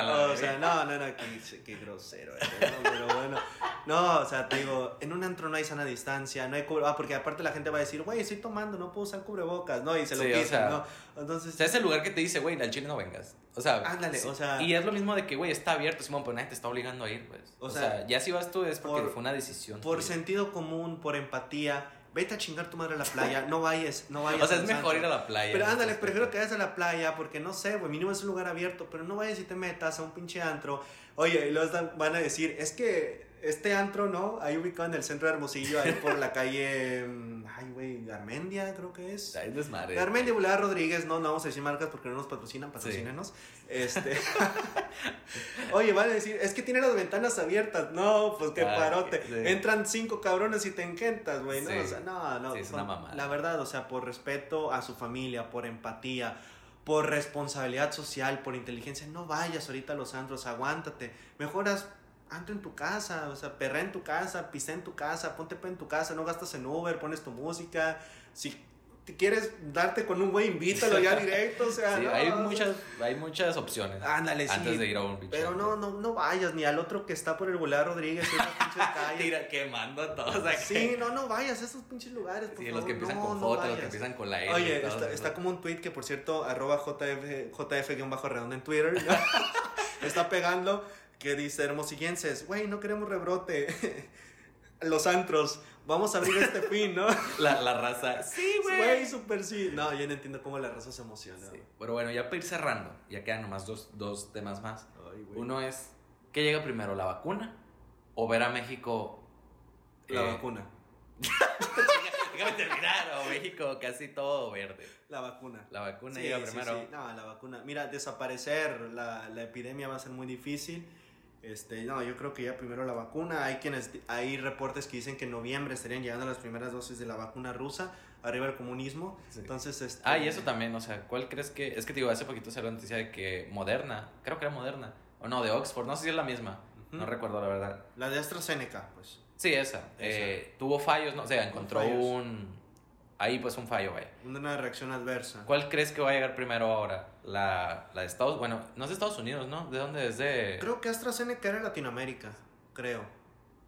sí. O sea, no, no, no, qué, qué grosero eres, ¿no? Pero bueno, no, o sea, te digo, en un antro no hay sana distancia, no hay cubre, ah, porque aparte la gente va a decir, güey, estoy tomando, no puedo usar cubrebocas, ¿no? Y se lo Sí, o sea, ¿no? Entonces, O sea, es el lugar que te dice, güey, al chile no vengas. O sea, Ándale, o sea- Y es lo mismo de que, güey, está abierto, Simón, pero nadie te está obligando a ir, pues. O O, sea, sea, ya si vas tú es porque por- fue una decisión. por tuya. sentido común, por empatía, vete a chingar tu madre a la playa, no vayas, no vayas. O sea, es mejor ir a la playa. Pero ándale, este prefiero que vayas a la playa porque no sé, güey, mínimo es un lugar abierto, pero no vayas y te metas a un pinche antro. Oye, y están- van a decir, es que este antro, ¿no? Ahí ubicado en el centro de Hermosillo, ahí por la calle, mm, ay, güey, Garmendia, creo que es. Ay, desmadre. Garmendia Boulevard Rodríguez, no, no vamos a decir marcas porque no nos patrocinan, patrocínenos. Este. Oye, van a decir, es que tiene las ventanas abiertas. No, pues qué Ah, parote. sí. Entran cinco cabrones y te engentas, güey. No, Sí. o sea, no, no. Es una mamada. La verdad, o sea, por respeto a su familia, por empatía, por responsabilidad social, por inteligencia, no vayas ahorita a los antros, aguántate. Mejoras. Antro en tu casa, o sea, perra en tu casa, pisa en tu casa, ponte en tu casa, no gastas en Uber, pones tu música. Si te quieres darte con un güey, invítalo ya directo, o sea, Sí, no, hay muchas, hay muchas opciones. Ándale, sí. Antes de ir a un Pero no, no, no vayas ni al otro que está por el Boulevard Rodríguez, esas pinches calles. Tira, quemando a todos aquí. Sí, no, no vayas a esos pinches lugares, por Sí, los que empiezan no, con no J, los que empiezan con la L. Oye, está, eso. está como un tweet que, por cierto, arroba JF, JF-redondo en Twitter, está pegando que dice, hermosillenses, güey, no queremos rebrote. Los antros, vamos a abrir este fin, ¿no? La, la raza. Sí, Güey, güey. súper sí. No, yo no entiendo cómo la raza se emociona. Sí. Pero bueno, ya para ir cerrando, ya quedan nomás dos, dos temas más. Ay, güey. Uno es, ¿qué llega primero, la vacuna o ver a México? La eh, vacuna. Déjame terminar, o México casi todo verde. La vacuna. La vacuna Sí, llega sí, primero. sí. No, la vacuna. Mira, desaparecer la, la epidemia va a ser muy difícil. Este, no, yo creo que ya primero la vacuna. Hay quienes, hay reportes que dicen que en noviembre estarían llegando las primeras dosis de la vacuna rusa, arriba el comunismo. Sí. Entonces, este, Ah, y eso también, o sea, ¿cuál crees que...? Es que, te digo, hace poquito salió la noticia de que Moderna, creo que era Moderna, o no, de Oxford, no sé si es la misma, no recuerdo la verdad. La de AstraZeneca, pues. Sí, esa. eh, tuvo fallos, ¿no? O sea, encontró un... Ahí pues un fallo, güey. Una reacción adversa. ¿Cuál crees que va a llegar primero ahora? La, la de Estados... Bueno, no es de Estados Unidos, ¿no? ¿De dónde es de...? Creo que AstraZeneca era Latinoamérica, creo.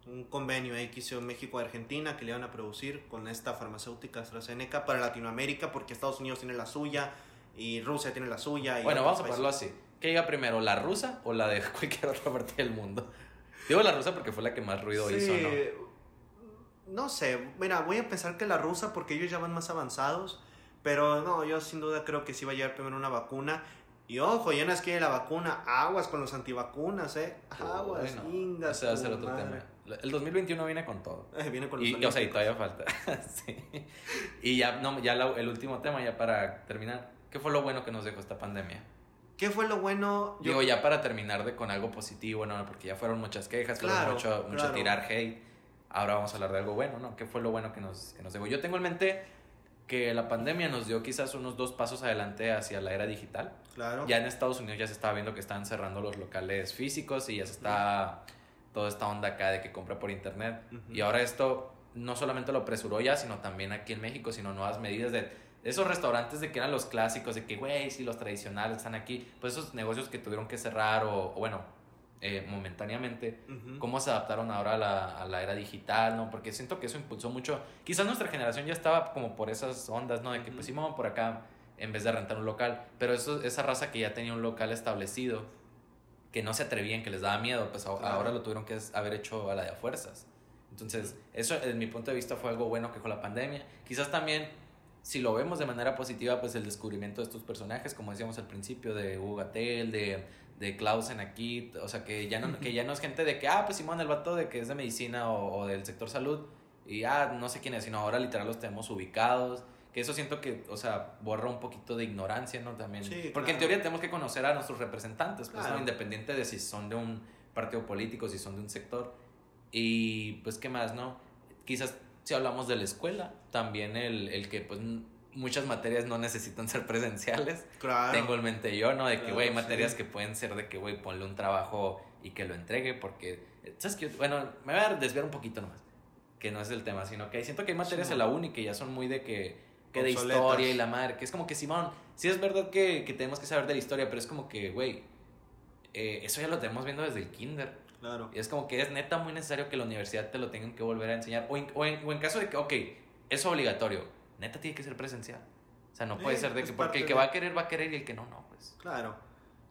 Un convenio ahí que hizo México y Argentina que le iban a producir con esta farmacéutica AstraZeneca para Latinoamérica porque Estados Unidos tiene la suya y Rusia tiene la suya. Y Bueno, vamos a ponerlo así. ¿Qué llega primero, la rusa o la de cualquier otra parte del mundo? Digo la rusa porque fue la que más ruido hizo, ¿no? No sé, mira, voy a pensar que la rusa porque ellos ya van más avanzados, pero no, yo sin duda creo que sí va a llegar primero una vacuna. Y ojo, ya no es que la vacuna, aguas con los antivacunas, eh. Aguas, Bueno, ingas. ese va a ser otro madre. tema. El 2021 viene con todo. Eh, viene con los Y, o sea, y olímpicos. todavía falta. sí. Y ya, no, ya la- el último tema, ya para terminar. ¿Qué fue lo bueno que nos dejó esta pandemia? ¿Qué fue lo bueno? Yo- Digo, ya para terminar de con algo positivo, ¿no? Porque ya fueron muchas quejas, fueron Claro, mucho, mucho claro. tirar hate. Ahora vamos a hablar de algo bueno, ¿no? ¿Qué fue lo bueno que nos, que nos dejó? Yo tengo en mente que la pandemia nos dio quizás unos dos pasos adelante hacia la era digital. Claro. Ya en Estados Unidos ya se estaba viendo que están cerrando los locales físicos y ya se está toda esta onda acá de que compra por internet. Y ahora esto no solamente lo apresuró ya, sino también aquí en México, sino nuevas medidas de esos restaurantes de que eran los clásicos, de que, güey, sí, los tradicionales están aquí, pues esos negocios que tuvieron que cerrar o, o bueno, eh, momentáneamente, Ujú. cómo se adaptaron ahora a la, a la era digital, ¿no? Porque siento que eso impulsó mucho. Quizás nuestra generación ya estaba como por esas ondas, ¿no? De que Ujú. pues sí, vamos por acá en vez de rentar un local. Pero eso, esa raza que ya tenía un local establecido, que no se atrevían, que les daba miedo, pues Claro. ahora lo tuvieron que haber hecho a la de a fuerzas. Entonces, eso en mi punto de vista fue algo bueno que con la pandemia. Quizás también, si lo vemos de manera positiva, pues el descubrimiento de estos personajes, como decíamos al principio, de Hugo de, de Clausen aquí, o sea, que ya, no, que ya no es gente de que, ah, pues Simón, el vato de que es de medicina o, o del sector salud, y ah, no sé quién es, sino ahora literal los tenemos ubicados. Que eso siento que, o sea, borra un poquito de ignorancia, ¿no? También. Sí, Porque en teoría tenemos que conocer a nuestros representantes, pues, Claro. ¿no? Independiente de si son de un partido político, si son de un sector. Y pues, ¿qué más, no? Quizás si hablamos de la escuela, también el, el que, pues, muchas materias no necesitan ser presenciales. Claro. Tengo en mente yo, ¿no? De que, Claro, güey, sí. materias que pueden ser de que, güey, ponle un trabajo y que lo entregue, porque, ¿sabes qué? Bueno, me voy a desviar un poquito nomás, que no es el tema, sino que siento que hay materias Sí. en la uni que ya son muy de que, que de historia y la madre, que es como que, Simón, sí es verdad que, que tenemos que saber de la historia, pero es como que, güey, eh, eso ya lo tenemos viendo desde el kinder. Claro. Y es como que es neta muy necesario que la universidad te lo tengan que volver a enseñar. O en, o en, o en caso de que, ok, es obligatorio, neta tiene que ser presencial. O sea, no puede Sí, ser de que porque el que de- va a querer va a querer y el que no, no, pues. Claro.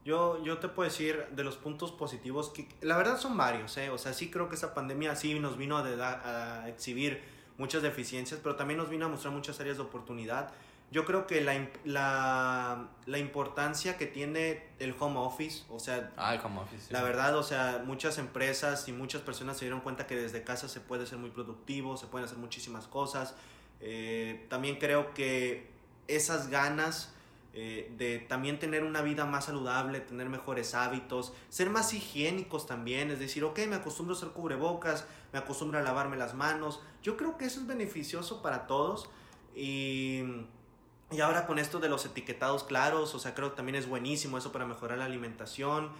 Yo, yo te puedo decir de los puntos positivos que la verdad son varios, ¿eh? O sea, sí creo que esta pandemia sí nos vino a, de- a exhibir muchas deficiencias, pero también nos vino a mostrar muchas áreas de oportunidad. Yo creo que la, la, la importancia que tiene el home office, o sea, Ah, el home office. sí. la verdad, o sea, muchas empresas y muchas personas se dieron cuenta que desde casa se puede ser muy productivo, se pueden hacer muchísimas cosas. Eh, también creo que esas ganas eh, de también tener una vida más saludable, tener mejores hábitos, ser más higiénicos también, es decir, ok, me acostumbro a hacer cubrebocas, me acostumbro a lavarme las manos. Yo creo que eso es beneficioso para todos y... Y ahora con esto de los etiquetados claros, o sea, creo que también es buenísimo eso para mejorar la alimentación.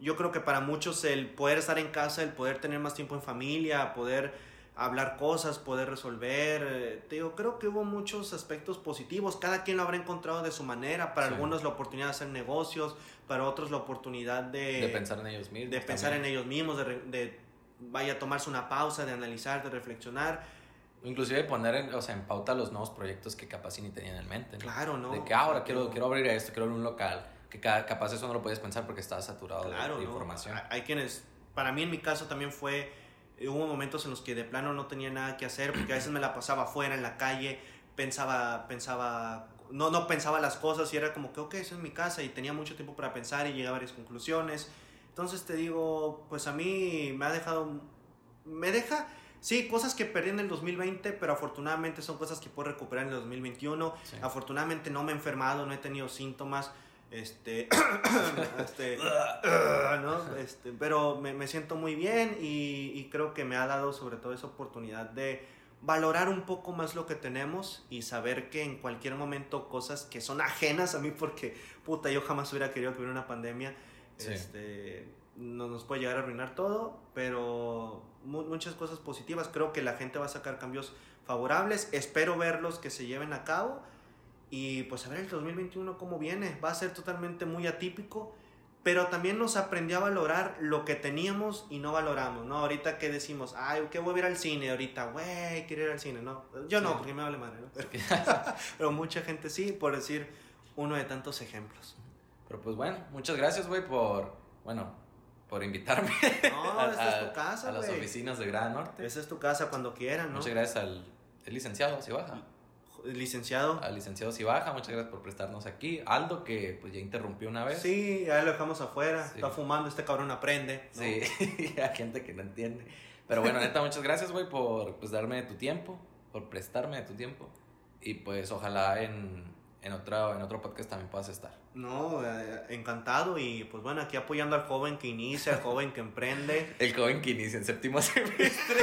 Yo creo que para muchos el poder estar en casa, el poder tener más tiempo en familia, poder hablar cosas, poder resolver, eh, te digo, creo que hubo muchos aspectos positivos. Cada quien lo habrá encontrado de su manera. Para Sí. algunos la oportunidad de hacer negocios, para otros la oportunidad de, de pensar en ellos mismos. de pensar en ellos mismos, de, de vaya a tomarse una pausa, de analizar, de reflexionar. Inclusive poner en, o sea, en pauta los nuevos proyectos que capaz ni tenían en mente. ¿no? Claro, ¿no? De que "Ah, ahora quiero, quiero abrir esto, quiero abrir un local. Que ca- capaz eso no lo puedes pensar porque estás saturado de- Claro, de, ¿no? información. Hay- quienes, para mí en mi caso también fue, hubo momentos en los que de plano no tenía nada que hacer porque a veces me la pasaba afuera en la calle, pensaba, pensaba, no, no pensaba las cosas y era como que, ok, eso es mi casa y tenía mucho tiempo para pensar y llegar a varias conclusiones. Entonces te digo, pues a mí me ha dejado, me deja, sí, cosas que perdí en el 2020, pero afortunadamente son cosas que puedo recuperar en el 2021. Sí. Afortunadamente no me he enfermado, no he tenido síntomas. Este, este, ¿no? Este, pero me, me siento muy bien y, y creo que me ha dado sobre todo esa oportunidad de valorar un poco más lo que tenemos y saber que en cualquier momento cosas que son ajenas a mí porque puta yo jamás hubiera querido que hubiera una pandemia Sí. este no nos puede llegar a arruinar todo pero mu- muchas cosas positivas creo que la gente va a sacar cambios favorables espero verlos que se lleven a cabo y pues a ver el 2021 cómo viene. Va a ser totalmente muy atípico, pero también nos aprendió a valorar lo que teníamos y no valoramos, ¿no? Ahorita que decimos, ay, ¿qué voy a ir al cine? Ahorita, güey, quiero ir al cine, ¿no? Yo no, Sí. porque me vale madre, ¿no? Pero, pero mucha gente sí, por decir uno de tantos ejemplos. Pero pues bueno, muchas gracias, güey, por, bueno, por invitarme No, a, esta es a- tu casa, a las oficinas de Gran Norte. Esa es tu casa cuando quieran, ¿no? Muchas gracias al el licenciado Sibaja. Licenciado. Al licenciado Sibaja, muchas gracias por prestarnos aquí. Aldo, que pues ya interrumpió una vez. Sí, ya lo dejamos afuera. Sí. Está fumando, este cabrón aprende. ¿no? Sí, hay gente que no entiende. Pero bueno, neta, muchas gracias, güey, por pues, darme tu tiempo, por prestarme de tu tiempo. Y pues ojalá en, en, otro, en otro podcast también puedas estar. No, eh, encantado y pues bueno, aquí apoyando al joven que inicia, al joven que emprende. El joven que inicia en séptimo semestre.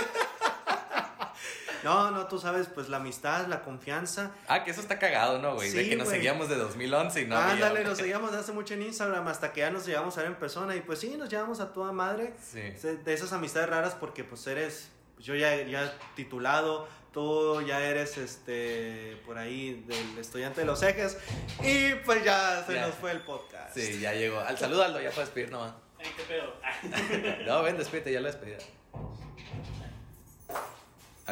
No, no, tú sabes, pues la amistad, la confianza. Ah, que eso está cagado, ¿no, güey? de que nos seguíamos de 2011 y no Ándale, había- nos seguíamos de hace mucho en Instagram hasta que ya nos llegamos a ver en persona y pues sí, nos llevamos a toda madre Sí. de esas amistades raras porque pues eres, pues, yo ya, ya titulado, tú ya eres este, por ahí del estudiante de los ejes y pues ya se Ya. nos fue el podcast. Sí, ya llegó. Al saludo, Aldo, ya puedes pedir nomás. Eh, ¿Qué pedo? No, ven, despídete, ya la despedida.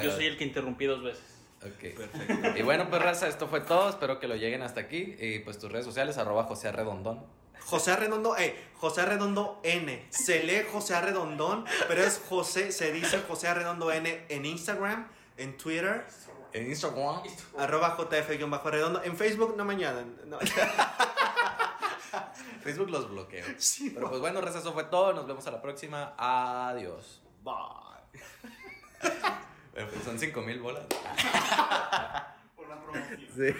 Yo soy el que interrumpí dos veces. Ok. Perfecto. Y bueno, pues raza, esto fue todo. Espero que lo lleguen hasta aquí. Y pues tus redes sociales, arroba José Arredondón. José Arredondo, eh, José Arredondo N. Se lee José Arredondón, pero es José, se dice José Arredondo N en Instagram, en Twitter, En Instagram. arroba JF-arredondo. En Facebook no me añadan. No. Facebook los bloqueo. Sí, Pero pues bueno, raza, eso fue todo. Nos vemos a la próxima. Adiós. Bye. Pues son 5 mil bolas. Por la promoción. Sí.